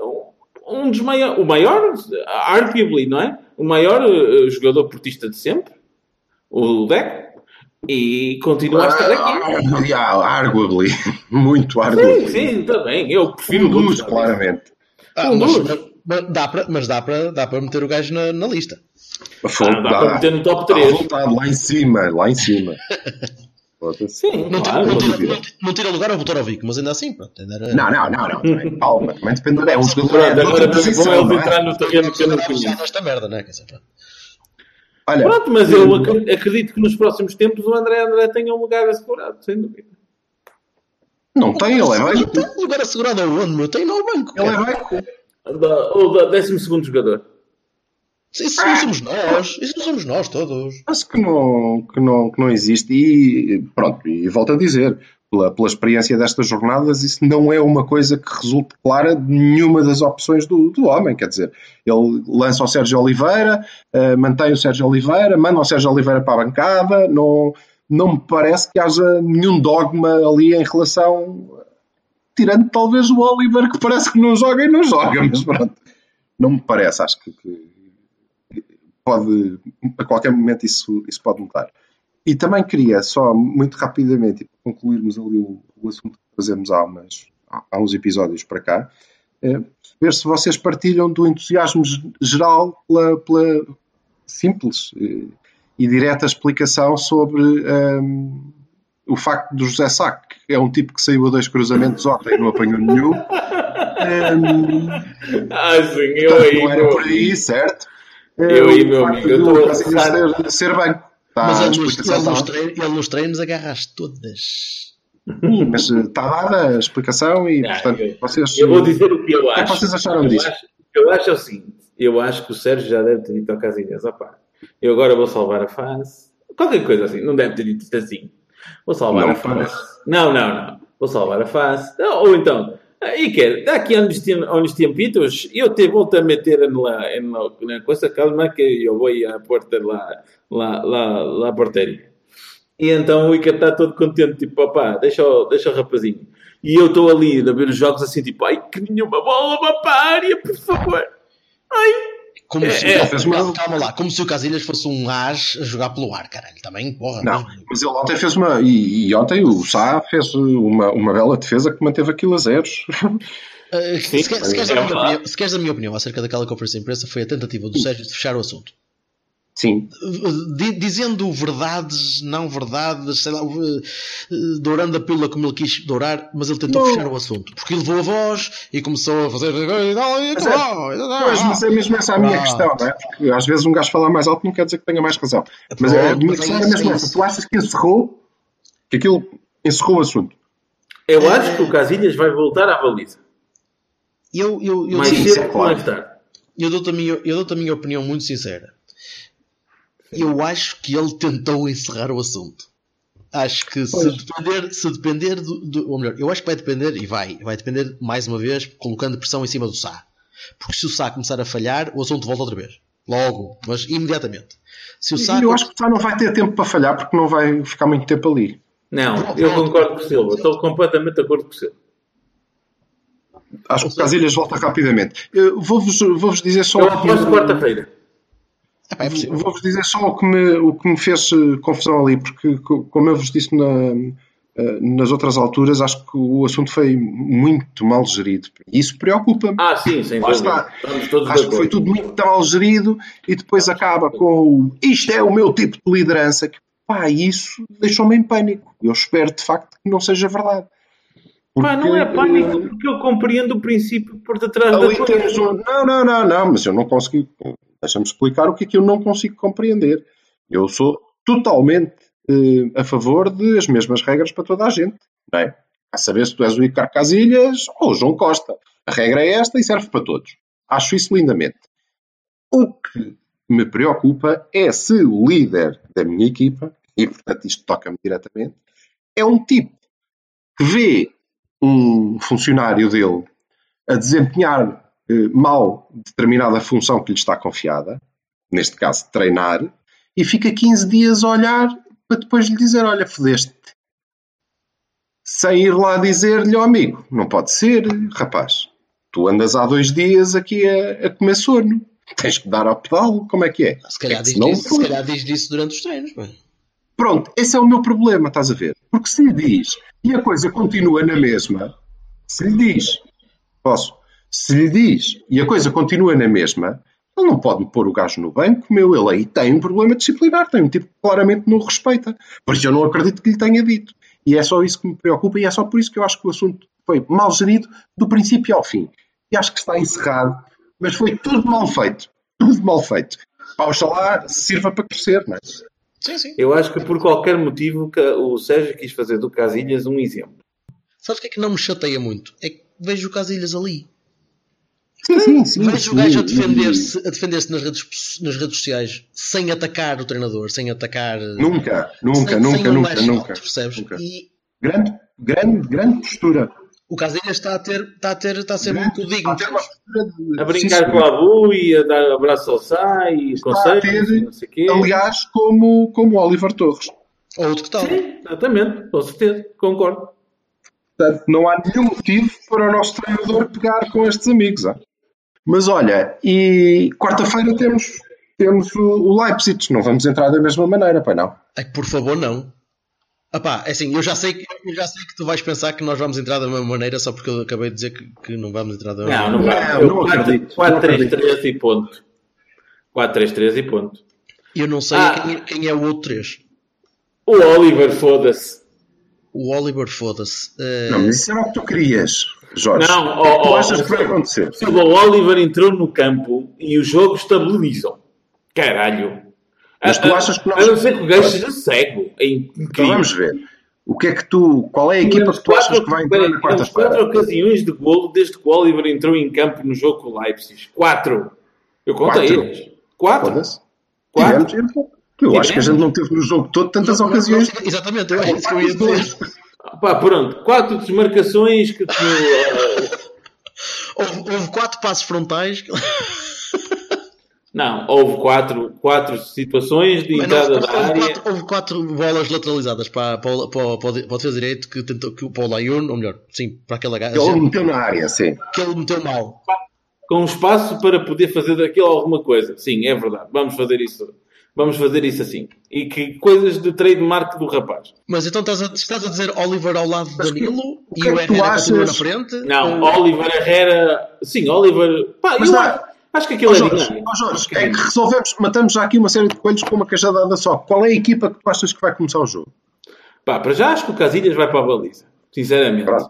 um dos maiores, o maior, arguably, não é? O maior eh, jogador portista de sempre. O Deco. E continua a estar aqui. Ah, arguably. Muito Sim, arguably. sim, está bem. Eu prefiro Um dos, claramente. Ah, Um mas, dos. mas- dá para, mas dá para, dá para meter o gajo na, na lista. Fogo, Ah, dá para meter no top Dá 3. vontade, lá em cima, lá em cima. Sim, Não, claro. tira, não, não tira, não, tira lugar ao Botorovic, mas ainda assim, pronto. Ainda era... Não, não, não, não. também. Calma, também depende. É um jogador é agora eles não é? entrar no terreno que eu não conheço. nesta merda, né? Quer dizer. Olha, Pronto, mas eu ac- acredito que nos próximos tempos o André André tenha um lugar assegurado, sem dúvida. não tem, ele é banco. Tem lugar assegurado aonde, meu? Tem no banco. Ele é banco. Ou da 12 jogador. Isso não somos nós. Isso não somos nós todos. Acho que não, que não, que não existe. E pronto, e volto a dizer, pela, pela experiência destas jornadas, isso não é uma coisa que resulte clara de nenhuma das opções do, do homem. Quer dizer, ele lança o Sérgio Oliveira, eh, mantém o Sérgio Oliveira, manda o Sérgio Oliveira para a bancada. Não, não me parece que haja nenhum dogma ali em relação. Tirando talvez o Oliver, que parece que não joga e não joga, mas pronto. Não me parece, acho que- que pode, a qualquer momento isso, isso pode mudar. E também queria, só muito rapidamente, para concluirmos ali o, o assunto que fazemos há, umas, há, uns episódios para cá, é, ver se vocês partilham do entusiasmo ge- geral pela, pela simples eh, e direta explicação sobre ehm, o facto do José Sá, que é um tipo que saiu a dois cruzamentos ontem e não apanhou nenhum. Ehm, Ah, sim, eu aí. não era meu por aí, certo? Eu aí, O meu facto amigo, eu estou a ser, ser banco. Está Mas a ele nos, explicação ele, nos está- treinos, ele nos treinos agarra-as todas. Mas eh, está dada a explicação e, Ah, portanto, eu- vocês... Eu vou dizer o que eu que é que acho. vocês acharam eu disso? Acho, eu acho é o seguinte: eu acho que o Sérgio já deve ter dito ao Casilhas: opá, eu agora vou salvar a face. Qualquer coisa assim, não deve ter dito assim. Vou salvar Não a face. Não, não, não. Vou salvar a face. Ou então, e quer, daqui a uns, a tempitos, eu te volto a meter la, na coisa, calma que eu vou à porta lá, lá, lá, lá portaria. E então o Ica está todo contente, tipo, opá, deixa deixa o rapazinho. E eu estou ali a ver os jogos assim, tipo, ai, que nenhuma bola a área, por favor. Ai, Como É, se, é, fez uma- calma lá, como se o Casilhas fosse um as a jogar pelo ar, caralho. Também, porra. Não, mas- mas ele ontem fez uma... E, e ontem o Sá fez uma, uma bela defesa que manteve aquilo a zeros. Uh, Sim, se, quer- se queres é a minha opinião, se queres a minha opinião acerca daquela conferência de imprensa, foi a tentativa do Sérgio de fechar o assunto. Sim. Di- dizendo verdades, não verdades, sei lá, uh, uh, dourando a pílula como ele quis dourar, mas ele tentou Não. fechar o assunto. Porque ele levou a voz e começou a fazer. Pois, mas é mesmo essa a minha Ah. questão, não é? Porque às vezes um gajo falar mais alto não quer dizer que tenha mais razão. Mas a Pronto, minha mas é questão era isso, mesmo é essa. Tu achas que encerrou? Que aquilo encerrou o assunto? eu acho que o Casilhas vai voltar à baliza. Eu, eu, eu, Mais sim, cedo é claro. mais tarde. eu dou-te a, minha, eu dou-te a minha opinião muito sincera. Eu acho que ele tentou encerrar o assunto. Acho que se Pois. depender, se depender do, do- Ou melhor, eu acho que vai depender, e vai, vai depender mais uma vez, colocando pressão em cima do Sá. Porque se o Sá começar a falhar, o assunto volta outra vez. Logo, mas imediatamente. Se o Sá. Eu acho que o Sá não vai ter tempo para falhar porque não vai ficar muito tempo ali. Não, eu concordo com o Silva. Estou completamente de acordo com o Silva. Acho que o Casilhas volta rapidamente. Vou-vos vou-vos dizer só. Eu o que- aposto quarta-feira. É possível. Vou-vos dizer só o que, me, o que me fez eh, confusão ali, porque, co- como eu vos disse na- eh, nas outras alturas, acho que o assunto foi muito mal gerido. E isso preocupa-me. Ah, sim, sem dúvida. está. Estamos todos de Acho que foi tudo muito mal gerido e depois acaba com o isto é o meu tipo de liderança. Que, pá, isso deixou-me em pânico. Eu espero de facto que não seja verdade. Pá, não é Porque, pânico, eh, porque eu compreendo o princípio por detrás da coisa. um... Não, não, não, não, mas eu não consigo. Deixa-me explicar o que é que eu não consigo compreender. Eu sou totalmente eh, a favor de as mesmas regras para toda a gente. Não é? A saber se tu és o Icar Casilhas ou o João Costa. A regra é esta e serve para todos. Acho isso lindamente. O que me preocupa é se o líder da minha equipa, e portanto isto toca-me diretamente, é um tipo que vê um funcionário dele a desempenhar mal determinada função que lhe está confiada, neste caso treinar, e fica 15 dias a olhar para depois lhe dizer: Olha, fodeste. Sem ir lá dizer-lhe, ó amigo, não pode ser, rapaz. Tu andas há dois dias aqui a, a comer sono. Tens que dar ao pedal, como é que é? Se calhar, É que diz, disso, se calhar diz disso durante os treinos. pá. Pronto, esse é o meu problema, estás a ver? Porque se lhe diz e a coisa continua na mesma, se lhe diz, posso, se lhe diz e a coisa continua na mesma, ele não pode pôr o gajo no banco, meu, ele aí tem um problema disciplinar, tem um tipo que claramente não o respeita. Por isso eu não acredito que lhe tenha dito. E é só isso que me preocupa e é só por isso que eu acho que o assunto foi mal gerido do princípio ao fim. E acho que está encerrado, mas foi tudo mal feito. Tudo mal feito. Pá, oxalá sirva para crescer, não é? Sim, sim. Eu acho que por qualquer motivo que o Sérgio quis fazer do Casilhas um exemplo. Sabes o que é que não me chateia muito? É que vejo o Casilhas ali. Sim, sim, sim. Vejo o gajo a defender-se defender nas, redes, nas redes sociais sem atacar o treinador, sem atacar. Nunca, nunca, sem, nunca, sem um nunca, nunca. out, percebes? Nunca. E Grande, grande, grande postura. o Casilhas está a ter, está a ter, está a ser muito digno. A de- A brincar sim, com a Abu e a dar abraço ao Sai e conselhos ter, não sei o quê. aliás, como, como Oliver Torres. Ou outro que tal. Sim, exatamente, com certeza, concordo. Portanto, não há nenhum motivo para o nosso treinador pegar com estes amigos. ah. Mas olha, e quarta-feira temos, temos o, o Leipzig. Não vamos entrar da mesma maneira, pai não. Ai, por favor, não. Apá, é assim, eu já, sei que, eu já sei que tu vais pensar que nós vamos entrar da mesma maneira só porque eu acabei de dizer que, que não vamos entrar da mesma Não, não maneira. Não, não acredito, não 4-3-3 e ponto. 4-3-3 e ponto. Eu não sei Ah. quem, quem é o outro 3. O Oliver, foda-se. O Oliver, foda-se. Eh, Não, mas isso era o que tu querias, Jorge. Não, o que é tu achas que vai acontecer? Se o Oliver entrou no campo e o jogo estabilizam. Caralho. Mas tu A- a- achas que nós- A não ser que o gajo seja cego. É incrível. Então vamos ver. O que é que tu. Qual é a equipa que tu achas que vai entrar na Tivemos quatro quarta-feira? ocasiões de golo desde que o Oliver entrou em campo no jogo com o Leipzig. Quatro. Eu contei Quatro. eles. Quatro. Quatro. Tivemos, eu, acho que a gente não teve no jogo todo tantas ocasiões. exatamente, eu isso que eu ia dizer. Pá, pronto. Quatro desmarcações que Houve, houve quatro passos frontais. Não, houve quatro, quatro situações de entrada houve, da área. quatro, houve quatro bolas lateralizadas para, para, para, para, o- para o defesa direito que tentou que o Paulo Ayun, ou melhor, sim, para aquela gaja Ele meteu na área, sim. que ele meteu mal. com espaço para poder fazer daquilo alguma coisa. Sim, é verdade. Vamos fazer isso. Vamos fazer isso assim. E que coisas de trademark do rapaz. Mas então estás a, estás a dizer Oliver ao lado de Danilo o e que é o que tu Herrera continua na frente? Não, Oliver Herrera. Sim, Oliver. Pá, Mas eu dá- acho, acho que aquilo Ó é Jorge, dinâmico. ó Jorge, é que resolvemos, matamos já aqui uma série de coelhos com uma cajadada só. Qual é a equipa que tu achas que vai começar o jogo? Pá, para já acho que o Casilhas vai para a baliza. Sinceramente. Pronto.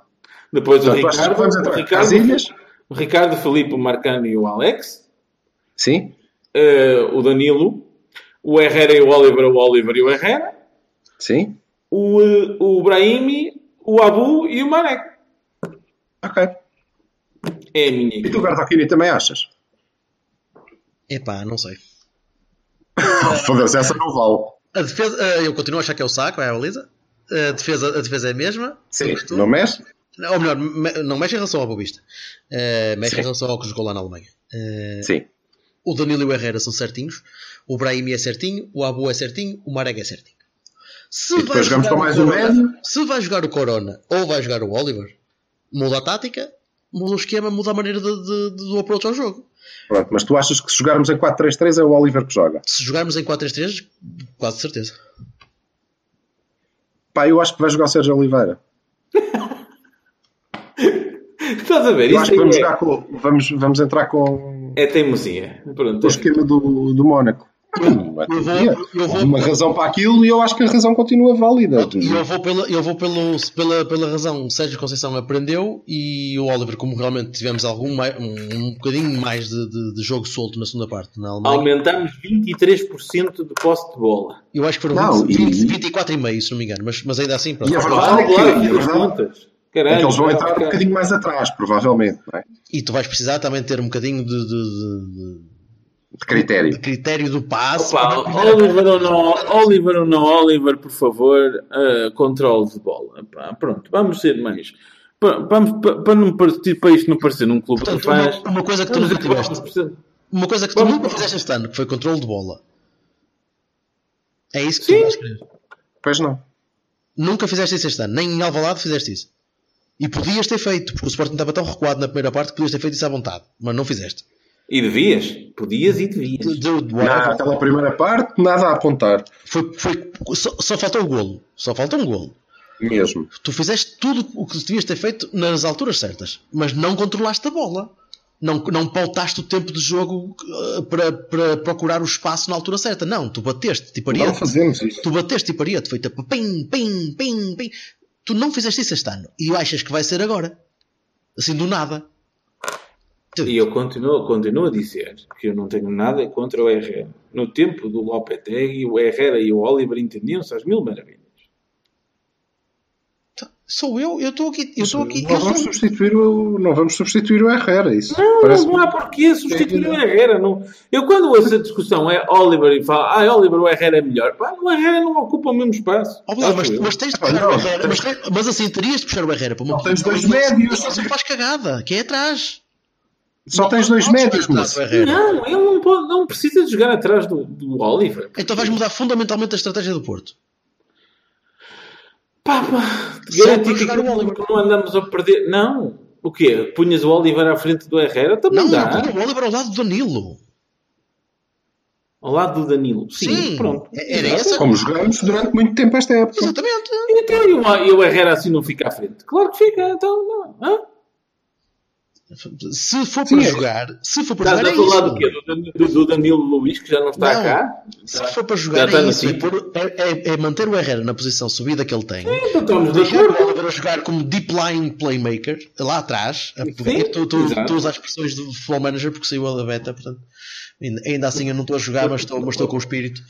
Depois o Portanto, tu achas que Ricardo, vamos o entrar? Ricardo, Casilhas? o Ricardo, o Filipe, o Marcano e o Alex. Sim? eh, o Danilo. O Herrera e o Oliver, o Oliver e o Herrera. Sim? O, eh, o Brahimi, o Abu e o Marek. Ok. É a minha E tu, Bertolini, também achas? Epá, não sei. Foda-se, essa não vale. A defesa, eh, eu continuo a achar que é o saco, é a baliza. A defesa, a defesa é a mesma. Sim, não mexe? Ou melhor, me- não mexe em relação ao Bobista. Eh, mexe Sim. em relação ao que jogou lá na Alemanha. Sim. o Danilo e o Herrera são certinhos. O Brahimi é certinho. O Abu é certinho. O Marek é certinho. Se E vai jogamos jogar com o mais um Corona- médio? Se vai jogar o Corona ou vai jogar o Oliver, muda a tática, muda o esquema, muda a maneira de, de- de- do approach ao jogo. Pronto, mas tu achas que se jogarmos em 4-3-3 é o Oliver que joga? Se jogarmos em 4-3-3, quase certeza. Pá, eu acho que vai jogar o Sérgio Oliveira. Estás a ver? Eu acho Isso que vamos, é, jogar com, vamos, vamos entrar com é teimosia. Pronto. o esquema do, do Mónaco. Eu vou- eu vou- uma razão para aquilo e eu acho que a razão continua válida. Eu vou, pela, eu vou pelo, pela, pela razão. Sérgio Conceição aprendeu e o Oliver, como realmente tivemos algum um, um bocadinho mais de, de- de jogo solto na segunda parte na Alemanha, Aumentamos 23% de posse de bola. eu acho que foram Não, 20, e- 20, 24,5, se não me engano, mas, mas ainda assim, pronto. E a verdade é que- Claro, e verdade-. Caralho, É que eles vão entrar um bocadinho mais atrás, provavelmente, não é? E tu vais precisar também ter um bocadinho de, de- de- critério. de critério do passe. Opa, Oliver ou não, Oliver ou não, Oliver, por favor, uh, controle de bola. Pá, pronto, vamos ser mais. Para, para, não parecer, para isto não parecer num clube Portanto, que faz. uma, uma coisa que tu nunca tiveste. Uma coisa que tu Vamos- nunca fizeste este ano, que foi controle de bola. É isso que Sim. tu vais querer. Pois não. Nunca fizeste isso este ano. Nem em Alvalade fizeste isso. E podias ter feito, porque o Sporting estava tão recuado na primeira parte que podias ter feito isso à vontade. Mas não fizeste. E devias, podias e devias. De- de- de- Naquela primeira parte, nada a apontar. Foi, foi, só, só faltou o golo. Só faltou um golo. Mesmo. Tu fizeste tudo o que devias ter feito nas alturas certas, mas não controlaste a bola. Não, não pautaste o tempo de jogo uh, para, para procurar o espaço na altura certa. Não, tu bateste, tipo Não ariete. fazemos isso. Tu bateste tipo ariete, foi tipo pim, pim, pim, pim. Tu não fizeste isso este ano. E achas que vai ser agora. Assim do nada. E eu continuo, continuo a dizer que eu não tenho nada contra o Herrera. No tempo do Lopetegui, o Herrera e o Oliver entendiam-se às mil maravilhas. Sou eu, eu estou aqui. Eu estou aqui. Não Eu vamos, sou... substituir o, não vamos substituir o Herrera. Isso Não, parece não há porquê substituir o Herrera. Não. Eu quando ouço a discussão é Oliver e falo, ah, Oliver, o Herrera é melhor. Pá, o Herrera não ocupa o mesmo espaço. Acho mas, mas tens de Ah, puxar não. o Herrera. Mas, mas assim, terias de puxar o Herrera para uma Não, tens dois médios. Só faz cagada, que é atrás. Só tens dois médios, Herrera. Não, ele não, pode, não precisa de jogar atrás do, do Oliver. Então vais mudar fundamentalmente a estratégia do Porto. Pá, pá, garantir que, o que não andamos a perder. Não. O quê? Punhas o Oliver à frente do Herrera? Também Não, dá. não, o Oliver ao lado do Danilo. Ao lado do Danilo. Sim, Sim, pronto. era Exato. essa- como jogamos durante muito tempo esta época. Exatamente. Então, e o, e o Herrera assim não fica à frente? Claro que fica, então não. Hã? Se for Sim, para é. jogar, se for para Estás jogar, a é do quê? Do, do- Danilo Luís, que já não está Não. cá? Se for para jogar, é isso. É, é- é- é manter o Herrera na posição subida que ele tem. Então estamos de acordo. Oliver a jogar como deep line playmaker, lá atrás. a- Sim, Estou a usar expressões do Flow Manager porque saiu a beta, portanto, ainda, assim eu não estou a jogar, mas estou, mas estou com o espírito.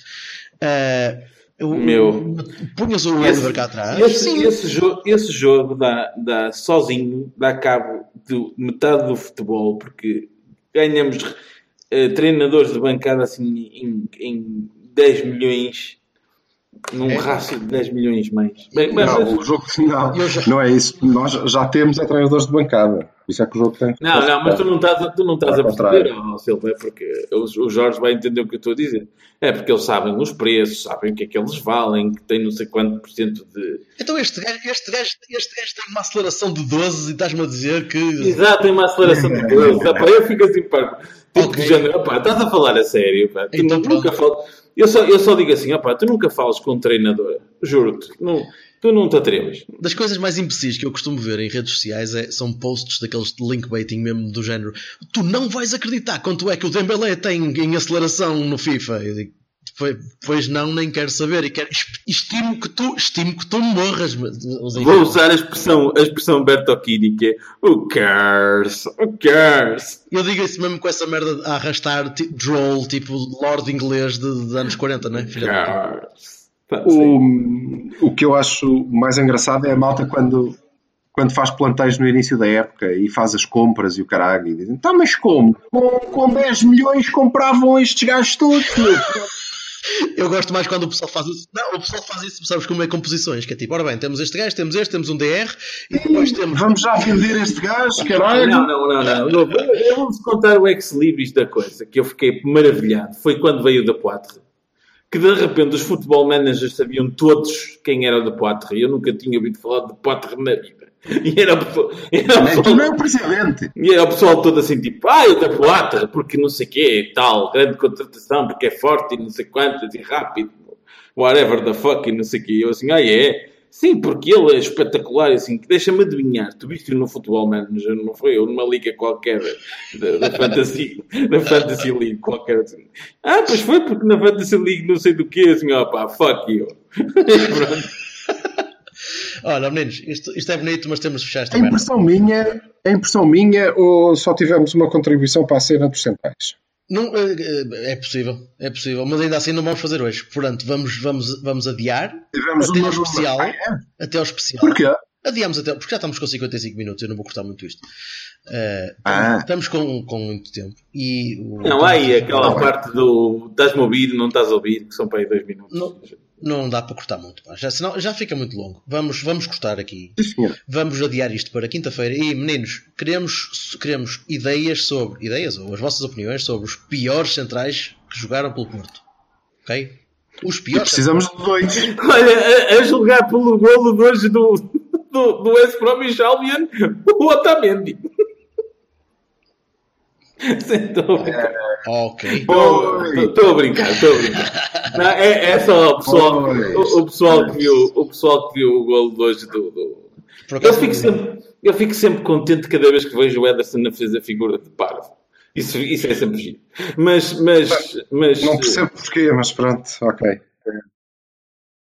Ah, eu- Meu. Punhas o Esse, Oliver cá atrás. esse, esse jogo, esse jogo dá, dá sozinho, dá cabo de metade do futebol, porque ganhamos eh, treinadores de bancada assim em, em 10 milhões, num É. rácio de 10 milhões mais. Bem, mas- Não, o jogo não, Eu já- não é isso. Nós já temos treinadores de bancada. Isso é que o jogo tem. Não, não, mas tu não estás, a- tu não estás a Ao perceber, oh, Silva, é porque o, Jorge vai entender o que eu estou a dizer. É porque eles sabem os preços, sabem o que é que eles valem, que tem não sei quanto por cento de. Então este gajo, este, gajo, este gajo tem uma aceleração de 12 e estás-me a dizer que. Exato, tem uma aceleração de Deus. Pá, eu fico assim, pá, tipo Ok. de género, pá, estás a falar a sério, pá. Tu Então, nu- nunca falas. Eu só, eu só digo assim, opá, tu nunca falas com treinador, juro-te, não, tu não te atreves. Das coisas mais imbecis que eu costumo ver em redes sociais é- são posts daqueles de link baiting mesmo do género. Tu não vais acreditar quanto é que o Dembélé tem em aceleração no FIFA. Eu digo, "Pois- pois não, nem quero saber. E quero, estimo que tu, estimo que tu morras. Vou usar a expressão, a expressão Bertocchini, que é who cares, who cares. Eu digo isso mesmo com essa merda a arrastar tipo, droll, tipo Lord inglês de, de anos 40, não é? Filha. O, o que eu acho mais engraçado é a malta quando, quando faz planteios no início da época e faz as compras e o caralho e dizem, tá, mas como? Com, com 10 milhões compravam estes gajos todos. Eu gosto mais quando o pessoal faz isso. Não, o pessoal faz isso, sabes como é composições? Que é tipo, ora bem, temos este gajo, temos este, temos um DR e depois temos. Vamos já vender este gajo, caralho. Não, não, não, não. Eu, eu vou-vos contar o ex-libris da coisa, que eu fiquei maravilhado. Foi quando veio da Poitre. Que de repente os futebol managers sabiam todos quem era o da Poitre. Eu nunca tinha ouvido falar de Poitre na vida. E era, o pessoal- era, o pessoal- nem o presidente. e era o pessoal todo assim, tipo, ah, eu da Poitre, porque não sei o quê, tal, grande contratação, porque é forte e não sei quantas e rápido, whatever the fuck e não sei o quê. Eu assim, ah, é? Sim, porque ele é espetacular, assim, que deixa-me adivinhar, tu viste no Futebol Manager, não foi? Ou numa liga qualquer da, da Fantasy, da Fantasy League qualquer assim. Ah, pois foi, porque na Fantasy League não sei do que, assim, ó pá, fuck you. Pronto. Olha, meninos, isto, isto é bonito, mas temos de fechar esta A merda. impressão minha, a impressão minha ou só tivemos uma contribuição para a cena dos centais? Não, eh, eh, é possível, é possível, mas ainda assim não vamos fazer hoje. Portanto, vamos, vamos, vamos adiar Tivemos até ao especial. Ah, é? Até ao especial. Porquê? Adiamos até, porque já estamos com 55 minutos, eu não vou cortar muito isto. Uh, Ah. Estamos com, com muito tempo. E o- Não, há aí aquela parte do estás-me a ouvir, não estás a ouvir, que são para aí dois minutos. Não, não dá para cortar muito, pá. Já, senão, já fica muito longo. Vamos, vamos cortar aqui. Sim. Vamos adiar isto para quinta-feira. E meninos, queremos, queremos ideias sobre ideias ou as vossas opiniões sobre os piores centrais que jogaram pelo Porto. Ok? Os E piores. precisamos de dois. Olha, a, a julgar pelo golo de hoje do, do, do West Bromwich Albion, o Otamendi. Estou a brincar. Ok. Estou a brincar, estou a brincar. Não, é, é só o pessoal, Pois. o, o pessoal que viu, o pessoal que viu o golo de hoje do. do... Eu, fico sempre, eu fico sempre contente cada vez que vejo o Ederson a fazer a figura de parvo. Isso, isso é sempre giro. Mas, mas, mas Não percebo porquê, mas pronto, ok.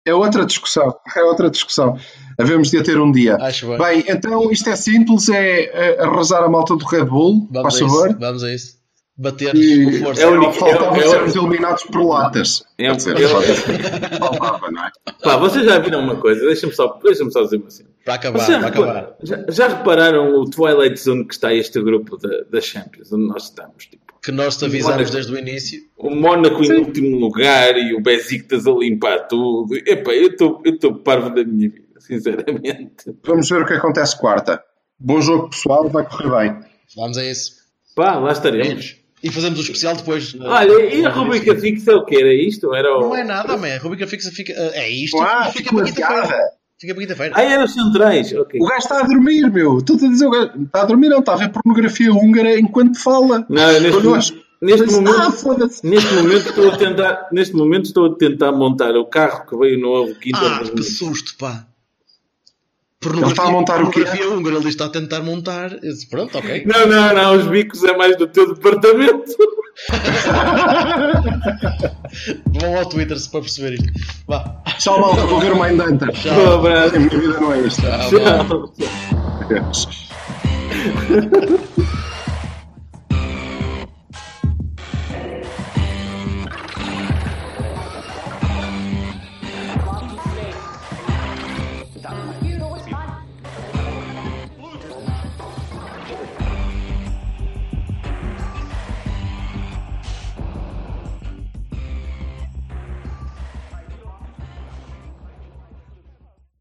É outra discussão. É outra discussão. Havemos de a ter um dia. Acho bem. Bem, então isto é simples: é, é arrasar a malta do Red Bull, vamos faz a favor. isso. Vamos a isso. Bater com força. É o único- faltava é o- sermos eliminados por latas. É dizer, é faltava, não é? Pá, vocês já viram uma coisa? Deixa-me só, deixa só dizer uma cena. Para acabar, Vocês para já, acabar. já, já repararam o Twilight Zone que está este grupo da, da Champions, onde nós estamos? Tipo, Que nós te avisamos Mónaco. desde o início. o Mónaco em último lugar e o Besiktas a limpar tudo. Epá, eu estou eu estou parvo da minha vida, sinceramente. Vamos ver o que acontece quarta. Bom jogo, pessoal, vai correr bem. Vamos a isso. Pá, lá estaremos. E fazemos o especial depois. Olha, e a rubrica fixa é o que era isto? Era o... Não é nada, man. A rubrica fixa fica. É isto. Ah, e fica fica Fica para quinta-feira. Ah, era os centrais, ok. O gajo está a dormir, meu. Estou-te a dizer, o gajo está a dormir, não, está a ver pornografia húngara enquanto fala. Não, neste, Connosco. neste momento... Ah. Neste momento estou a tentar, neste momento estou a tentar montar o carro que veio no novo quinto Ah, que susto, pá. Ele está a montar o quê? Pornografia húngara, ele está a tentar montar. Eu disse, Pronto, ok. Não, não, não, os bicos é mais do teu departamento. Vão ao Twitter se para perceber isto. Vá. Tchau, malta, vou ver o Mindhunter. Um abraço. A minha vida não é esta. Tchau. Adeus.